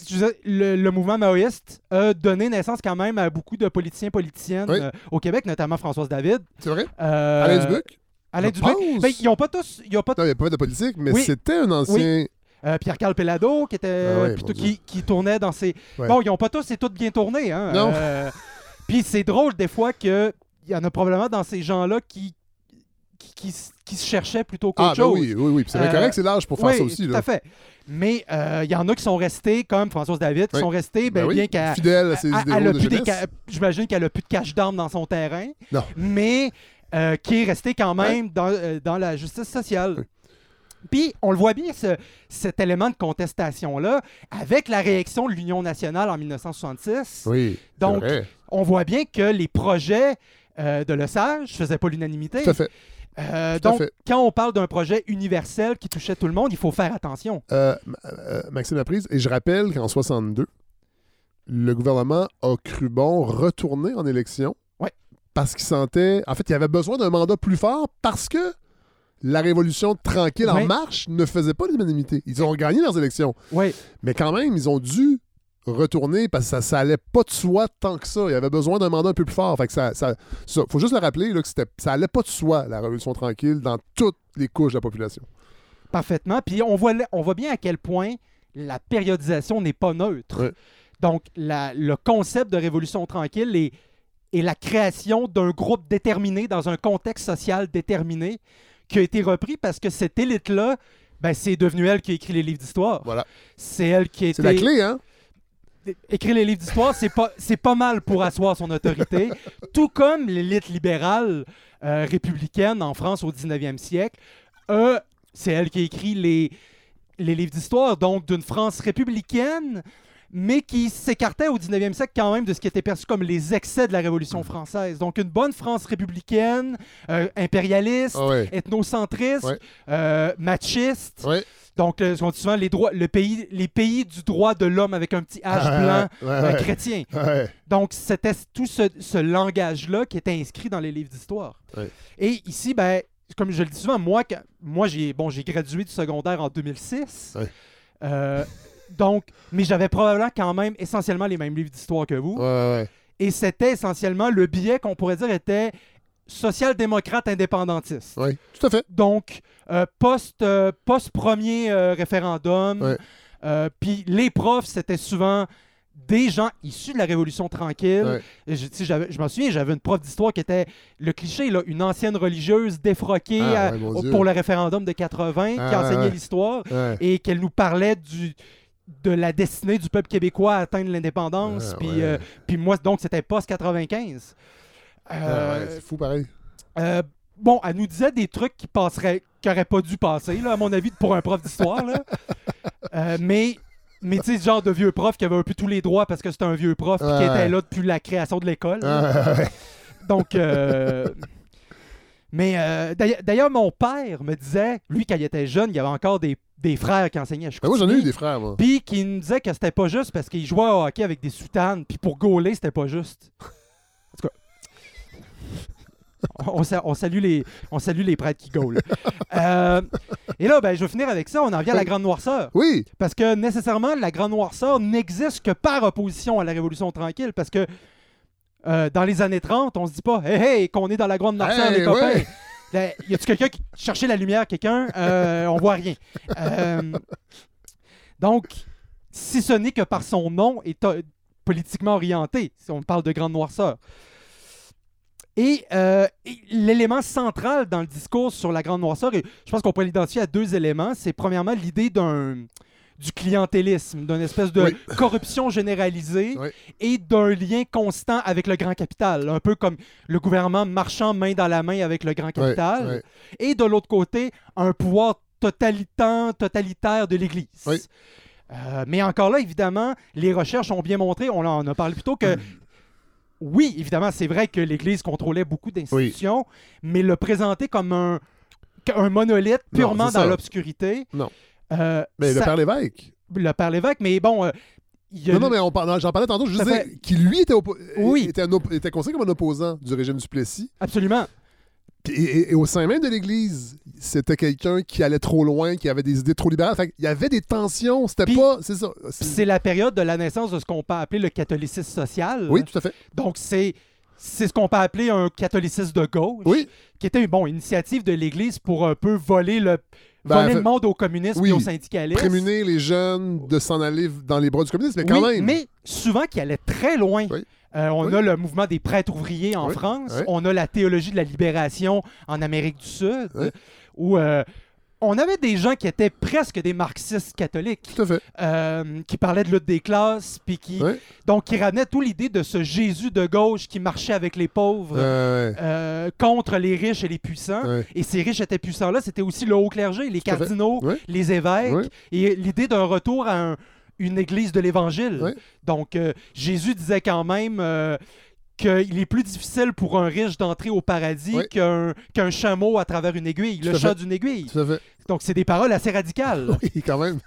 le, le mouvement maoïste a donné naissance quand même à beaucoup de politiciens politiciennes Oui. au Québec, notamment Françoise David. C'est vrai? Alain Dubuc? Alain Je Dubuc. pense. Ben, ils n'ont pas tous, ils ont pas Non, il n'y a pas de politique, mais Oui. c'était un ancien. euh, Pierre-Carl Pellado qui était Ah ouais, plutôt mon Dieu. qui, qui tournait dans ses. Ouais. Bon, ils n'ont pas tous et toutes bien tourné, hein. Non. euh, <laughs> Puis c'est drôle des fois que il y en a probablement dans ces gens-là qui qui, qui s- qui se cherchaient plutôt qu'autre Ah, ben chose. oui, oui, oui. Puis c'est bien Euh, correct, c'est large pour faire oui, ça aussi. tout Là. à fait. Mais euh, il y en a qui sont restés, comme Françoise David, qui Oui. sont restés, ben, Ben oui, bien qu'elle Fidèle à ses elle- idéaux elle a de plus des jeunesse. ca- J'imagine qu'elle a plus de cache d'armes dans son terrain. Non. Mais euh, qui est resté quand même dans, euh, dans la justice sociale. Puis, on le voit bien, ce- cet élément de contestation-là, avec la réaction de l'Union nationale en 1966. Oui, Donc, vrai. On voit bien que les projets euh, de Lesage ne faisaient pas l'unanimité. Tout à fait. Euh, Tout à donc, fait. quand on parle d'un projet universel qui touchait tout le monde, il faut faire attention. Euh, Maxime Laprise, et je rappelle qu'en 62, le gouvernement a cru bon retourner en élection. Parce qu'il sentait. En fait, il avait besoin d'un mandat plus fort parce que la révolution tranquille en marche ne faisait pas l'unanimité. Ils ont gagné leurs élections. Oui, Mais quand même, ils ont dû retourner parce que ça, ça allait pas de soi tant que ça. Il y avait besoin d'un mandat un peu plus fort. Fait que ça, ça, ça- faut juste le rappeler là, que ça allait pas de soi, la révolution tranquille, dans toutes les couches de la population. parfaitement. Puis on voit, on voit bien à quel point la périodisation n'est pas neutre. Donc, la- le concept de révolution tranquille est, est la création d'un groupe déterminé dans un contexte social déterminé qui a été repris parce que cette élite-là, ben, c'est devenu elle qui a écrit les livres d'histoire. Voilà. C'est elle qui a été... C'est la clé, hein? écrire les livres d'histoire, c'est pas, c'est pas mal pour asseoir son autorité. Tout comme l'élite libérale euh, républicaine en France au 19e siècle, c'est elle qui a écrit les, les livres d'histoire, donc d'une France républicaine, mais qui s'écartait au 19e siècle quand même de ce qui était perçu comme les excès de la Révolution française. Donc une bonne France républicaine, euh, impérialiste, ouais. ethnocentriste, euh, machiste. Donc, euh, ce qu'on dit souvent, les, droits, le pays, les pays du droit de l'homme avec un petit H blanc euh, chrétien. Donc, c'était tout ce, ce langage-là qui était inscrit dans les livres d'histoire. Et ici, ben, comme je le dis souvent, moi, j'ai bon, gradué du secondaire en 2006. Ouais. Euh, donc, mais j'avais probablement quand même essentiellement les mêmes livres d'histoire que vous. Ouais, ouais, Et c'était essentiellement le biais qu'on pourrait dire était social-démocrate indépendantiste. ouais. Tout à fait. Donc, euh, post, euh, post-premier euh, référendum, puis les profs, c'était souvent des gens issus de la Révolution tranquille. Je, m'en souviens, j'avais une prof d'histoire qui était le cliché, là, une ancienne religieuse défroquée Ah, à- ouais, pour le référendum de 80, qui Ah, enseignait ouais. l'histoire Ouais. et qu'elle nous parlait du de la destinée du peuple québécois à atteindre l'indépendance. Ah, puis, ouais. euh, puis moi, donc, c'était post-95. Ah, Euh, ouais, c'est fou pareil. euh, bon, elle nous disait des trucs qui passeraient, qui n'auraient pas dû passer, là, à mon avis, pour un prof d'histoire. là. <laughs> Euh, mais, mais tu sais, ce genre de vieux prof qui avait un peu tous les droits parce que c'était un vieux prof qui était là depuis la création de l'école. Ah, ouais. Donc, euh, mais euh, d'ailleurs- d'ailleurs, mon père me disait, lui, quand il était jeune, il y avait encore des, des frères qui enseignaient à Ben, moi, j'en ai eu Chicoutimi. des frères, moi. Puis qui nous disaient que c'était pas juste parce qu'ils jouaient au hockey avec des soutanes, puis pour gauler, c'était pas juste. En tout cas. On, on sa- on salue les, on salue les prêtres qui gaulent. <laughs> Euh, et là, ben, je vais finir avec ça. On en vient à la Oui. Grande Noirceur. Oui, Parce que nécessairement, la Grande Noirceur n'existe que par opposition à la Révolution tranquille. Parce que euh, dans les années 30, on se dit pas Hey, hey, qu'on est dans la Grande Noirceur, Hey, les copains. ouais. Y a-tu quelqu'un qui cherchait la lumière, quelqu'un? Euh, On voit rien. Euh, donc, si ce n'est que par son nom est politiquement orienté, si on parle de Grande Noirceur. Et, euh, et l'élément central dans le discours sur la Grande Noirceur, et je pense qu'on peut l'identifier à deux éléments, c'est premièrement l'idée d'un du clientélisme, d'une espèce de Oui. corruption généralisée Oui. et d'un lien constant avec le grand capital, un peu comme le gouvernement marchant main dans la main avec le grand capital, et de l'autre côté, un pouvoir totalitant, totalitaire de l'Église. Euh, mais encore là, évidemment, les recherches ont bien montré, on en a parlé plus tôt, que oui, évidemment, c'est vrai que l'Église contrôlait beaucoup d'institutions, mais le présenter comme un, un monolithe purement dans l'obscurité. Non. Euh, Mais le père l'évêque. le père l'évêque, mais bon, euh, il y a Non, non, mais on j'en parlais tantôt, je disais fait- qu'il lui était, oppo- Oui. était, un op- était considéré comme un opposant du régime du Plessis. absolument. Et, et- et au sein même de l'Église, c'était quelqu'un qui allait trop loin, qui avait des idées trop libérales. Fait il y avait des tensions. C'était pas. C'est ça. C'est la période de la naissance de ce qu'on peut appeler le catholicisme social. Oui, tout à fait. Donc, c'est. C'est ce qu'on peut appeler un catholicisme de gauche, Oui. qui était une bon, initiative de l'Église pour un peu voler le, Ben, voler fait- le monde au communisme oui. et au syndicalisme. Prémunir les jeunes de s'en aller dans les bras du communisme, mais quand Oui, même. mais souvent qui allait très loin. Oui. Euh, on Oui. a le mouvement des prêtres ouvriers en Oui, France, oui. on a la théologie de la libération en Amérique du Sud, où euh, on avait des gens qui étaient presque des marxistes catholiques, Tout à fait. euh, qui parlaient de lutte des classes, puis qui, Oui. donc qui ramenaient tout l'idée de ce Jésus de gauche qui marchait avec les pauvres Euh, euh, contre les riches et les puissants. Et ces riches et puissants-là, c'était aussi le haut clergé, les Tout cardinaux, Oui. les évêques, et l'idée d'un retour à un- une église de l'Évangile. Donc, euh, Jésus disait quand même qu'il est plus difficile pour un riche d'entrer au paradis Oui. qu'un qu'un chameau à travers une aiguille, Tout le chat d'une aiguille. Tout à fait. Donc, c'est des paroles assez radicales. <laughs> Oui, quand même.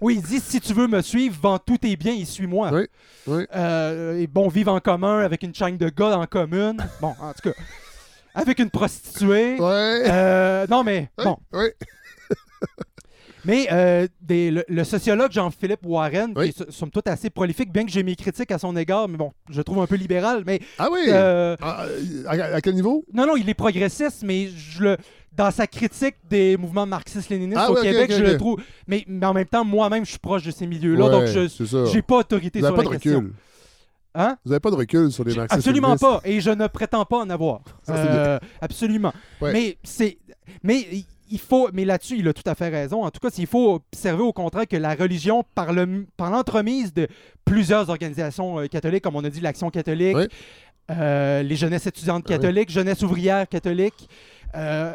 oui, il dit si tu veux me suivre, vends tous tes biens et suis-moi. Oui. Oui. Euh, et bon, vivre en commun avec une chaîne de gars en commune. Bon, en tout cas, avec une prostituée. Ouais. Euh, non, mais bon. oui. Mais euh, des- le, le sociologue Jean-Philippe Warren, Oui. qui est somme toute assez prolifique, bien que j'ai mes critiques à son égard, mais bon, je le trouve un peu libéral, mais Ah oui. euh, Ah, à, à quel niveau? non, non, il est progressiste, mais je le, dans sa critique des mouvements marxistes-léninistes Ah au oui, Québec, je le trouve. Mais, mais en même temps, moi-même, je suis proche de ces milieux-là, Ouais, donc je j'ai pas autorité Vous sur pas la de question. recul. Hein? Vous n'avez pas de recul sur les marxistes. Absolument pas, et je ne prétends pas en avoir. Ça, Euh, absolument. Ouais. Mais c'est, mais il- faut, mais là-dessus, il a tout à fait raison. En tout cas, il faut observer au contraire que la religion, par le, par l'entremise de plusieurs organisations euh, catholiques, comme on a dit, l'Action catholique, euh, les jeunesses étudiantes Ouais. catholiques, jeunesse ouvrière catholique. euh,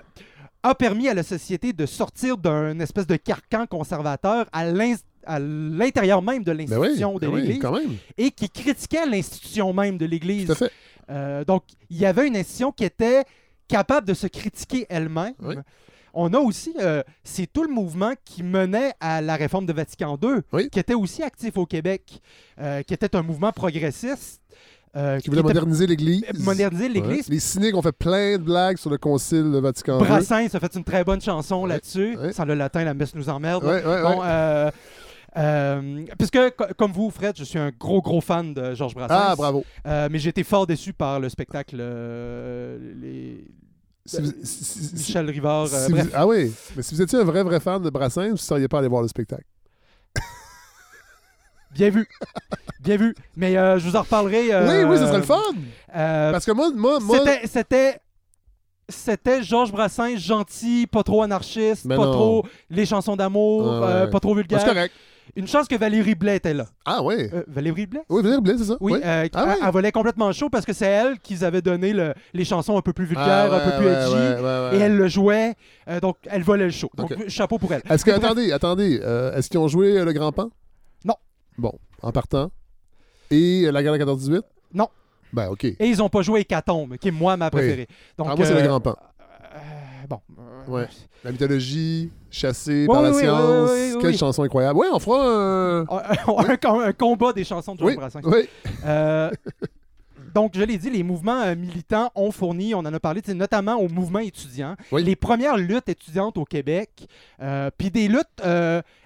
a permis à la société de sortir d'un espèce de carcan conservateur à l'in- à l'intérieur même de Ben oui, l'institution ben de oui, l'Église et qui critiquait l'institution même de l'Église. Euh, donc, il y avait une institution qui était capable de se critiquer elle-même. Oui. On a aussi, euh, c'est tout le mouvement qui menait à la réforme de Vatican II, Oui. qui était aussi actif au Québec, euh, qui était un mouvement progressiste. euh, Qui voulait moderniser l'Église. moderniser l'Église. Ouais. Les cyniques ont fait plein de blagues sur le concile de Vatican II. Brassens a fait une très bonne chanson là-dessus. ouais. Sans le latin, la messe nous emmerde. Bon, euh, euh, puisque, co- comme vous, Fred, je suis un gros, gros fan de Georges Brassens. Ah, bravo. Euh, mais j'ai été fort déçu par le spectacle. euh, les... Si vous- si- si- si- Michel Rivard. euh, vous- ah oui, mais si vous étiez un vrai, vrai fan de Brassens, vous ne seriez pas allé voir le spectacle. <laughs> Bien vu. Bien vu. Mais euh, je vous en reparlerai. euh, oui, oui, ce serait le fun. euh, Parce que moi, moi, moi C'était. C'était. Georges Brassens, gentil, pas trop anarchiste, Mais pas non. trop les chansons d'amour, Ah ouais. pas trop c'est vulgaire. correct. Une chance que Valérie Blais était là. Ah oui. Euh, Valérie Blais? Oui, Valérie Blais, c'est ça? Oui, euh, Ah elle, volait complètement chaud parce que c'est elle qui avaient donné le- les chansons un peu plus vulgaires, Ah, un peu ouais, plus ouais, edgy. ouais, ouais, ouais. Et elle le jouait, euh, donc elle volait le show. Donc chapeau pour elle. Est-ce que, attendez, attendez, euh, est-ce qu'ils ont joué le Grand Pan? Non. Bon, en partant. Et la guerre de 14-18? Non. Ben, OK. Et ils ont pas joué Hécatombe, qui est moi ma préférée. Donc, ah, moi, c'est le Grand Pan. Bon. euh, Ouais. La mythologie, chassée Ouais, par la science. Quelle chanson incroyable. Ouais, on fera un. un, <laughs> com- un combat des chansons de Oui, Brassens. Euh, donc, je l'ai dit, les mouvements euh, militants ont fourni, on en a parlé, notamment au mouvement étudiant, Oui. les premières luttes étudiantes au Québec, euh, puis des luttes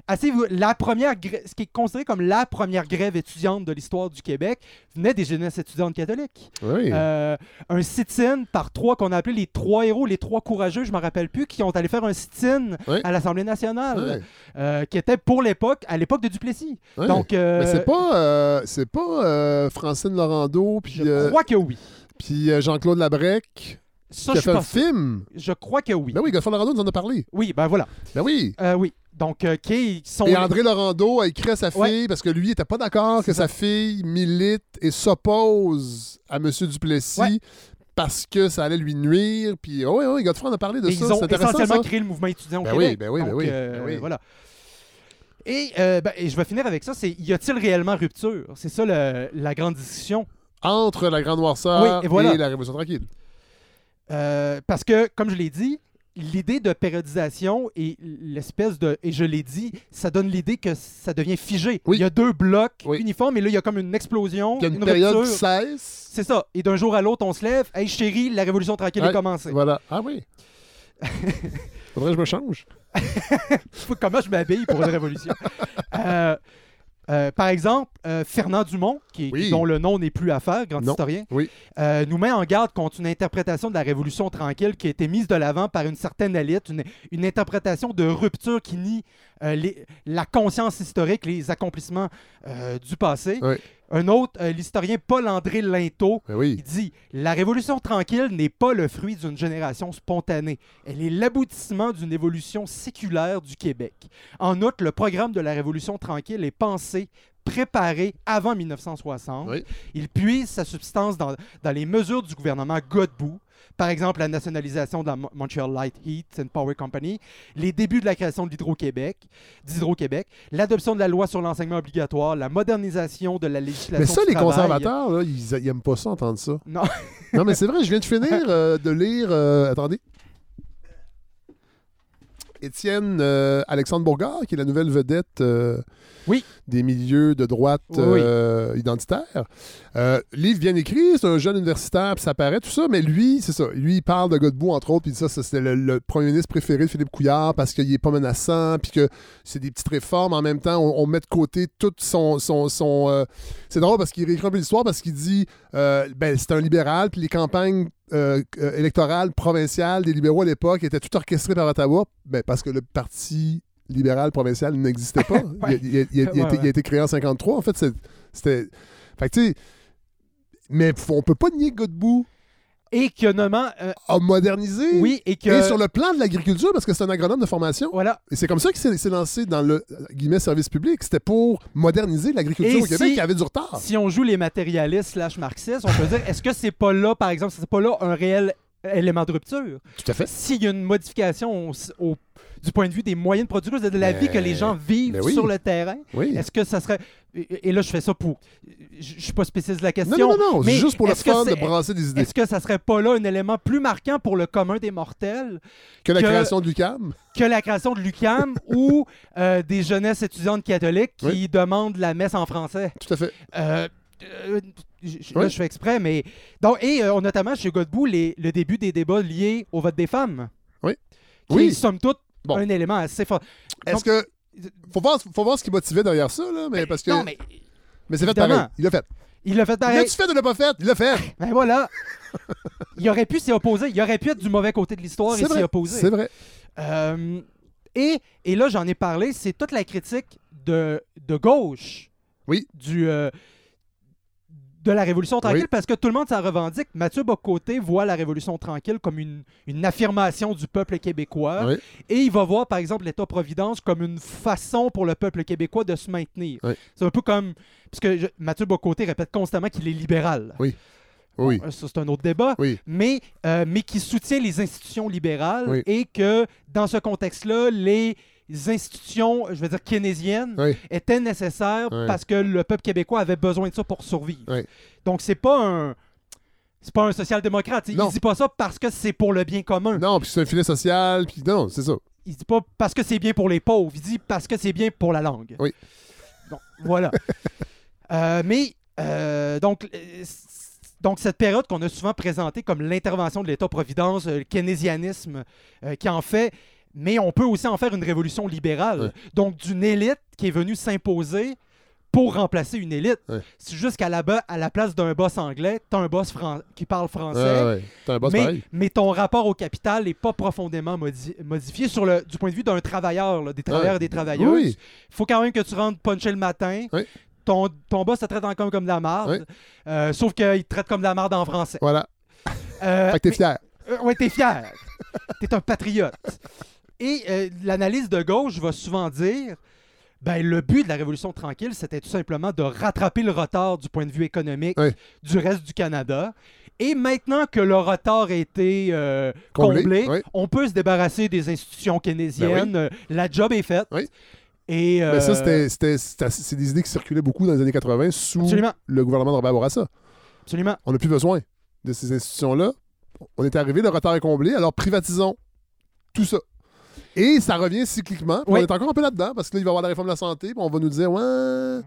assez... La première, ce qui est considéré comme la première grève étudiante de l'histoire du Québec venait des jeunesses étudiantes catholiques. Oui. Euh, un sit-in par trois qu'on a appelé les trois héros, les trois courageux, je me rappelle plus, qui ont allé faire un sit-in Oui. à l'Assemblée nationale, euh, qui était pour l'époque, à l'époque de Duplessis. Donc, euh, Mais c'est pas, c'est pas Francine Laurando puis, je crois que oui. puis Jean-Claude Labrec Ça, qui je a fait sûr. film? Je crois que oui. Ben oui, Godfrey Laurando nous en a parlé. Oui, ben voilà. Ben oui. Euh, oui. Donc, euh, qui sont. Et André Laurando a écrit à sa fille Ouais. parce que lui était pas d'accord que sa fille milite et s'oppose à M. Duplessis Ouais. parce que ça allait lui nuire. Puis, oh oui, oui, Godfrey en a parlé de Et ça. ils ont C'est intéressant, essentiellement ça. créé le mouvement étudiant au Ben Québec. oui, ben oui, ben Donc, oui, euh, ben oui. Voilà. Et, euh, ben, et je vais finir avec ça, c'est y a-t-il réellement rupture? C'est ça le- la grande discussion. Entre la Grande Noirceur Oui, et voilà. la Révolution tranquille. Euh, parce que, comme je l'ai dit, l'idée de périodisation et l'espèce de. Et je l'ai dit, ça donne l'idée que ça devient figé. Oui. Il y a deux blocs Oui. uniformes et là, il y a comme une explosion. Il y a une, une période rupture. qui cesse. C'est ça. Et d'un jour à l'autre, on se lève. Hey chérie, la révolution tranquille est commencée. Voilà. Ah oui. <laughs> Faudrait que je me change. <laughs> Comment je m'habille pour une révolution? <laughs> Euh, euh, par exemple, euh, Fernand Dumont, qui, Oui. dont le nom n'est plus à faire, grand Non. historien, Oui. euh, nous met en garde contre une interprétation de la Révolution tranquille qui a été mise de l'avant par une certaine élite, une, une interprétation de rupture qui nie les- la conscience historique, les accomplissements du passé. Oui. Un autre, euh, l'historien Paul-André Linteau, Ben oui. il dit La révolution tranquille n'est pas le fruit d'une génération spontanée. Elle est l'aboutissement d'une évolution séculaire du Québec. En outre, le programme de la révolution tranquille est pensé, préparé avant 1960. Oui. Il puise sa substance dans, dans les mesures du gouvernement Godbout. Par exemple, la nationalisation de la Mo- Montreal Light Heat and Power Company, les débuts de la création de l'Hydro-Québec, d'Hydro-Québec, l'adoption de la loi sur l'enseignement obligatoire, la modernisation de la législation Mais ça, du les travail. conservateurs, là, ils, ils aiment pas ça, entendre ça. Non. <laughs> Non, mais c'est vrai, je viens de finir <laughs> euh, de lire. euh, attendez. Étienne euh, Alexandre Bourgard, qui est la nouvelle vedette euh, Oui. Des milieux de droite Oui, oui. euh. Euh, livre bien écrit, c'est un jeune universitaire, puis ça paraît, tout ça, mais lui, c'est ça. Lui, il parle de Godbout, entre autres, puis ça, ça, c'était le, le premier ministre préféré de Philippe Couillard parce qu'il est pas menaçant, puis que c'est des petites réformes. En même temps, on, on met de côté tout son. son, son, euh, C'est drôle parce qu'il réécrit un peu l'histoire parce qu'il dit euh, ben, c'est un libéral, puis les campagnes euh, euh, électorales provinciales des libéraux à l'époque étaient toutes orchestrées par Ottawa, ben, parce que le parti libéral provincial n'existait pas. Ouais. <laughs> il, a, il il été, ouais. il a été créé en 53. En fait, c'était. Fait que, tu sais. Mais on peut pas nier que Godbout Et que nommant, euh, a modernisé. oui, et que. Et sur le plan de l'agriculture, parce que c'est un agronome de formation. Voilà. Et c'est comme ça qu'il s'est lancé dans le euh, guillemets, service public. C'était pour moderniser l'agriculture au Québec si- qui avait du retard. Si on joue les matérialistes slash marxistes, on peut dire est-ce que c'est pas là, par exemple, c'est pas là un réel élément de rupture? Tout à fait. S'il y a une modification au- au- du point de vue des moyens de production, de la Mais- vie que les gens vivent oui. sur le terrain, Oui. est-ce que ça serait. Et là, je fais ça pour. Je suis pas spécialiste de la question. Non, non, non, non. mais C'est juste pour le fun de brasser des idées. Est-ce que ça serait pas là un élément plus marquant pour le commun des mortels Que la que- création de l'UCAM. que la création de l'UCAM <laughs> ou euh, des jeunesses étudiantes catholiques qui Oui. demandent la messe en français? Tout à fait. Euh, euh, Oui. Là, je fais exprès, mais. Donc, et euh, notamment chez Godbout, les- le début des débats liés au vote des femmes. Oui. Qui Oui. somme toute, Bon. un élément assez fort. Est-ce que. Faut voir, faut voir ce qui motivait derrière ça, là, mais parce que. Non, mais mais c'est fait évidemment. pareil. Il l'a fait. il l'a fait Il pareil. l'a-tu fait ou l'a pas fait? Il l'a fait. <laughs> Ben voilà. il aurait pu s'y opposer. Il aurait pu être du mauvais côté de l'histoire et C'est s'y vrai. opposer. C'est vrai. Euh, et, et là, j'en ai parlé, c'est toute la critique de, de gauche Oui. du, euh, de la Révolution tranquille Oui. parce que tout le monde s'en revendique. Mathieu Bocoté voit la Révolution tranquille comme une, une affirmation du peuple québécois Oui. et il va voir, par exemple, l'État-providence comme une façon pour le peuple québécois de se maintenir. Oui. C'est un peu comme... Puisque je- Mathieu Bocoté répète constamment qu'il est libéral. Oui. Oui. Bon, ça, c'est un autre débat Oui. mais, euh, mais qui soutient les institutions libérales Oui. et que dans ce contexte-là, les institutions, je veux dire keynésiennes, Oui. étaient nécessaires Oui. parce que le peuple québécois avait besoin de ça pour survivre. Oui. Donc c'est pas un C'est pas un social-démocrate. Il dit pas ça parce que c'est pour le bien commun. Non, puis c'est un filet social, puis non, c'est ça. Il dit pas parce que c'est bien pour les pauvres. Il dit parce que c'est bien pour la langue. Oui. Donc, voilà. <laughs> Euh, mais, euh, donc, euh, donc, cette période qu'on a souvent présentée comme l'intervention de l'État-providence, le keynésianisme euh, qui en fait, mais on peut aussi en faire une révolution libérale. Ouais. Donc, d'une élite qui est venue s'imposer pour remplacer une élite. Ouais. C'est juste qu'à la, ba- à la place d'un boss anglais, t'as un boss fran- qui parle français. Ouais, un boss Mais, mais ton rapport au capital n'est pas profondément modi- modifié sur le, du point de vue d'un travailleur, là, des travailleurs et des travailleuses. Oui. Il faut quand même que tu rentres puncher le matin. Ton, ton boss te traite encore comme de la marde. Euh, sauf qu'il te traite comme de la marde en français. Voilà. Euh, Fait que t'es fier. euh, ouais, t'es fier. <laughs> t'es un patriote. Et euh, l'analyse de gauche va souvent dire ben, le but de la Révolution tranquille, c'était tout simplement de rattraper le retard du point de vue économique Oui. du reste du Canada. Et maintenant que le retard a été euh, Comblé, comblé, oui. on peut se débarrasser des institutions keynésiennes. Euh, La job est faite. Mais ça, c'était- c'était- c'était- c'est des idées qui circulaient beaucoup dans les années 80 sous Absolument. le gouvernement de Robert Bourassa. Absolument. On n'a plus besoin de ces institutions-là. On est arrivé, le retard est comblé, alors privatisons tout ça. Et ça revient cycliquement. Oui. On est encore un peu là-dedans parce que là, il va y avoir la réforme de la santé. puis on va nous dire, ouais,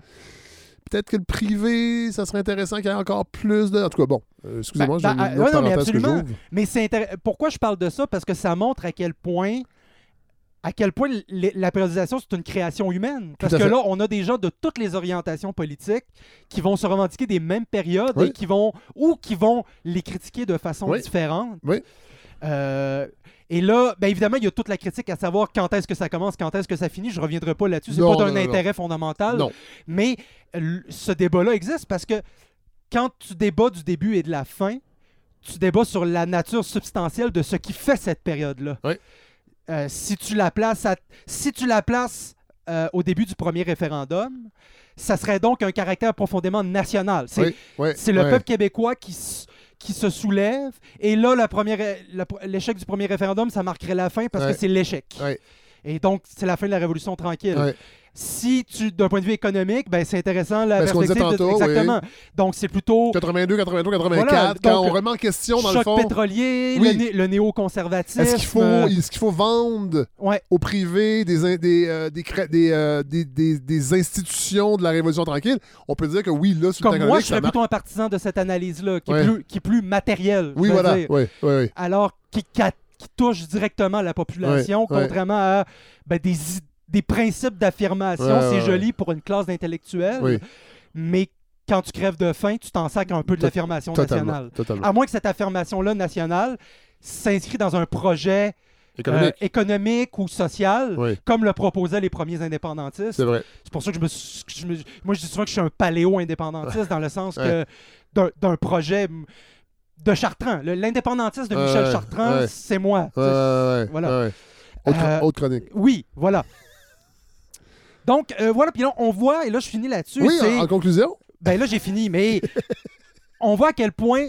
peut-être que le privé, ça serait intéressant qu'il y ait encore plus de. En tout cas, bon, euh, excusez-moi, Ben, j'ai ben, une euh, autre ouais, non, mais que absolument. j'ouvre. Mais c'est intér- pourquoi je parle de ça? Parce que ça montre à quel point à quel point la périodisation c'est une création humaine. Parce que fait. là, on a des gens de toutes les orientations politiques qui vont se revendiquer des mêmes périodes Oui. et qui vont ou qui vont les critiquer de façon Oui. différente. Oui. Euh, et là, ben évidemment, il y a toute la critique à savoir quand est-ce que ça commence, quand est-ce que ça finit. Je reviendrai pas là-dessus. C'est pas d'un non, intérêt fondamental. Non. Mais ce débat-là existe parce que quand tu débats du début et de la fin, tu débats sur la nature substantielle de ce qui fait cette période-là. Oui. Euh, si tu la places, à- si tu la places euh, au début du premier référendum, ça serait donc un caractère profondément national. C'est Oui, le peuple québécois qui, qui se soulève. Et là, la première- la- l'échec du premier référendum, ça marquerait la fin parce Ouais. que c'est l'échec. Ouais. Et donc, c'est la fin de la Révolution tranquille. Si tu, d'un point de vue économique, ben, c'est intéressant la Ben, perspective. de- tantôt, oui. exactement. Donc, c'est plutôt 82, 83, 84, Voilà, quand on remet en question, dans le fond, pétrolier, Oui. le, né- le néoconservatisme. est-ce qu'il faut, euh, vendre Ouais. au privé des, in- des, euh, des, euh, des, des- des institutions de la Révolution tranquille? On peut dire que oui, là, sur le Comme plan moi, je serais plutôt un partisan de cette analyse-là, qui, Ouais. est plus- qui est plus matérielle. Oui, voilà. Oui, oui, oui. alors qui, touche directement la population, contrairement à ben, des, i- des principes d'affirmation. Ouais, c'est ouais, joli pour une classe d'intellectuels, Oui. mais quand tu crèves de faim, tu t'en sacres un peu de l'affirmation nationale. totalement. À moins que cette affirmation-là nationale s'inscrit dans un projet euh, Économique. économique ou social, Oui, comme le proposaient les premiers indépendantistes. c'est vrai. C'est pour ça que je me, je me- moi je dis souvent que je suis un paléo-indépendantiste dans le sens Ouais. que d'un- projet de Chartrand. L'indépendantiste de Michel Chartrand, c'est moi. Voilà. Euh, autre chronique. Oui, voilà. Donc euh, voilà, puis là on voit, et là je finis là-dessus, Oui, en, en conclusion, ben là j'ai fini, mais <laughs> on voit à quel point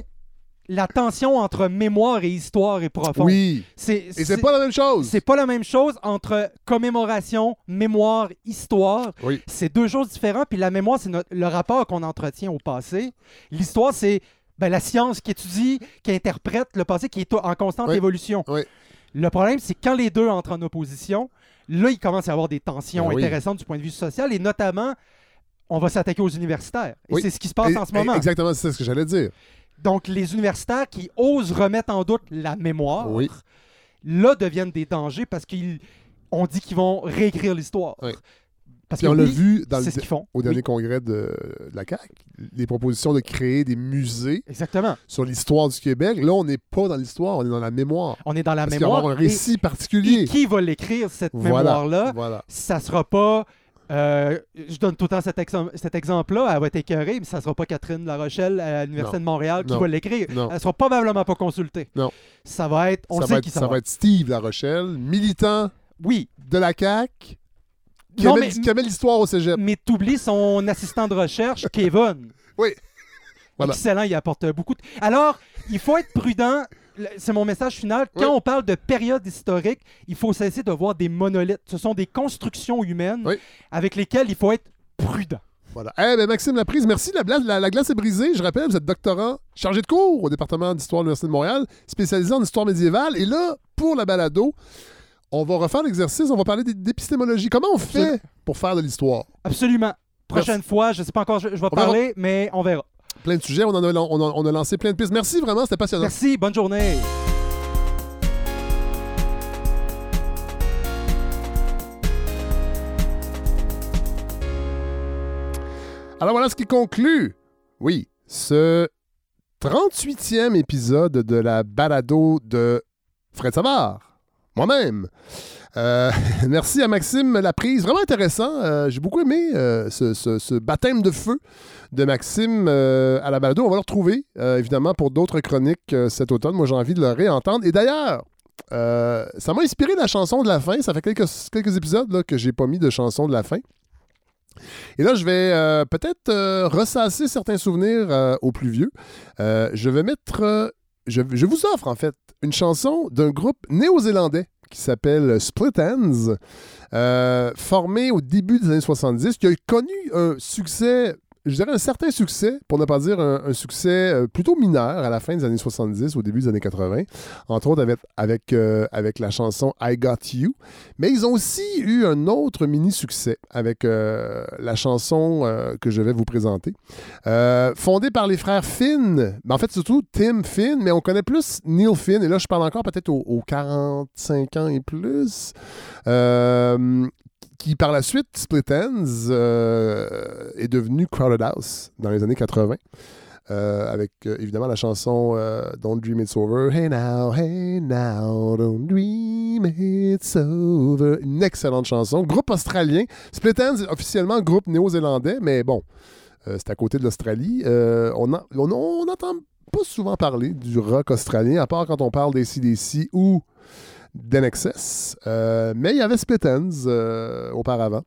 la tension entre mémoire et histoire est profonde. oui. C'est Et c'est pas la même chose. c'est pas la même chose entre commémoration, mémoire, histoire. Oui. C'est deux choses différentes. Puis la mémoire, c'est notre- le rapport qu'on entretient au passé. L'histoire, c'est ben, la science qui étudie, qui interprète le passé, qui est en constante Oui. évolution. Oui. Le problème, c'est quand les deux entrent en opposition, là, il commence à y avoir des tensions Ben oui. intéressantes du point de vue social et notamment, on va s'attaquer aux universitaires. Et Oui. c'est ce qui se passe Et- en ce moment. Exactement, c'est ce que j'allais dire. Donc, les universitaires qui osent remettre en doute la mémoire, Oui. là, deviennent des dangers parce qu'ils on dit qu'ils vont réécrire l'histoire. Parce Puis que on l'a oui, vu dans le, c'est ce qu'ils font. au dernier Oui, congrès de, de la CAQ, les propositions de créer des musées exactement. sur l'histoire du Québec. Là, on n'est pas dans l'histoire, on est dans la mémoire. On est dans la Parce mémoire. avoir un récit et, particulier. qui va l'écrire, cette Voilà. mémoire-là? Voilà. Ça sera pas... euh, je donne tout le temps cet, exem- cet exemple-là, elle va être écœurée, mais ça sera pas Catherine La Rochelle à l'Université de Montréal qui Non. va l'écrire. Elle sera probablement pas consultée. Non. Ça va être... On ça sait va, être, qui ça ça, va être Steve La Rochelle, militant Oui, de la CAQ, qui Non, aimait, mais- qui aimait l'histoire au cégep. mais t'oublies son assistant de recherche, <laughs> Kevin. Oui. Voilà. Excellent, il apporte beaucoup. De... Alors, il faut être prudent. C'est mon message final. Quand Oui. on parle de période historique, il faut cesser de voir des monolithes. Ce sont des constructions humaines Oui. avec lesquelles il faut être prudent. Voilà. Eh ben, Maxime Laprise, merci. La- la glace est brisée. Je rappelle, vous êtes doctorant chargé de cours au département d'histoire de l'Université de Montréal, spécialisé en histoire médiévale. Et là, pour la balado, on va refaire l'exercice. On va parler d'é- d'épistémologie. Comment on fait Absolument. pour faire de l'histoire? Absolument. Prochaine fois, je sais pas encore, je, je vais On verra. parler, mais on verra. Plein de sujets. On, en a, on, a, on a lancé plein de pistes. Merci vraiment. C'était passionnant. Merci, bonne journée. Alors voilà ce qui conclut, oui, ce 38e épisode de la balado de Fred Savard, moi-même. Euh, <laughs> merci à Maxime Laprise, vraiment intéressant. Euh, J'ai beaucoup aimé euh, ce, baptême de feu de Maxime à la balado. On va le retrouver, évidemment, pour d'autres chroniques cet automne. Moi, j'ai envie de le réentendre. Et d'ailleurs, ça m'a inspiré la chanson de la fin. Ça fait quelques, épisodes là, que j'ai pas mis de chanson de la fin. Et là, je vais peut-être ressasser certains souvenirs aux plus vieux. Je vais mettre. je vous offre, en fait, une chanson d'un groupe néo-zélandais qui s'appelle Split Ends, euh, formé au début des années 70, qui a connu un succès. Je dirais un certain succès, pour ne pas dire un, succès euh, plutôt mineur à la fin des années 70, au début des années 80, entre autres avec, euh, avec la chanson I Got You. Mais ils ont aussi eu un autre mini-succès avec euh, la chanson que je vais vous présenter. Fondée par les frères Finn, ben, en fait surtout Tim Finn, mais on connaît plus Neil Finn, et là je parle encore peut-être aux, aux 45 ans et plus, qui par la suite, Split Ends, euh, est devenu Crowded House dans les années 80. euh, avec euh, évidemment la chanson Don't Dream It's Over. Hey now, hey now, don't dream it's over. Une excellente chanson. Groupe australien. Split Ends officiellement groupe néo-zélandais, mais bon, c'est à côté de l'Australie. On n'entend pas souvent parler du rock australien, à part quand on parle des CDC ou d'NXS. Euh, mais il y avait Split Ends euh, auparavant.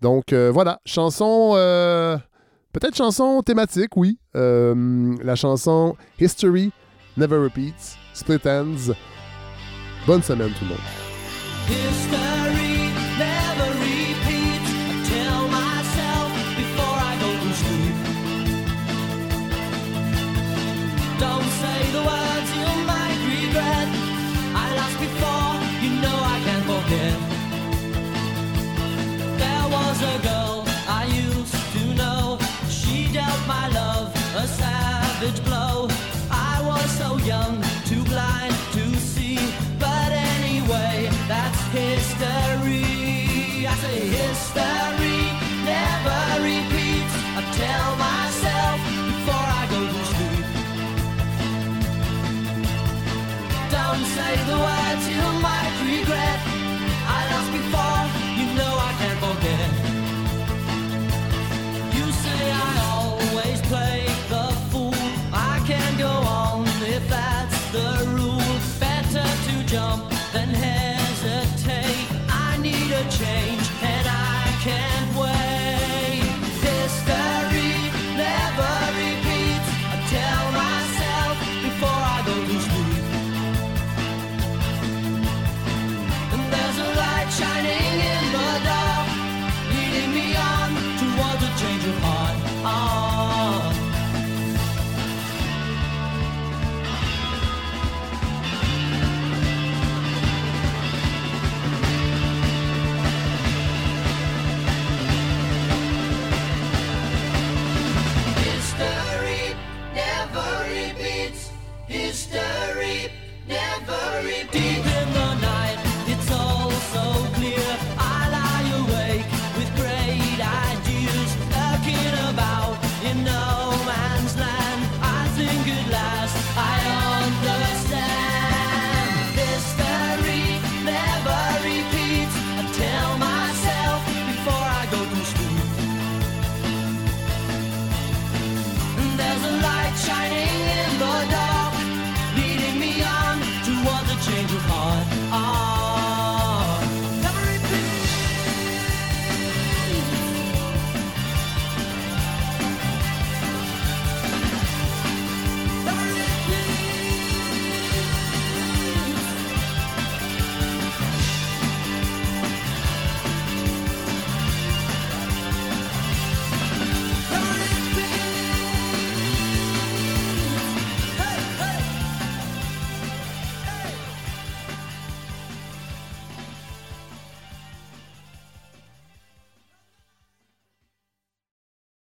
Donc euh, voilà, chanson, peut-être chanson thématique, oui. La chanson History Never Repeats, Split Ends. Bonne semaine tout le monde.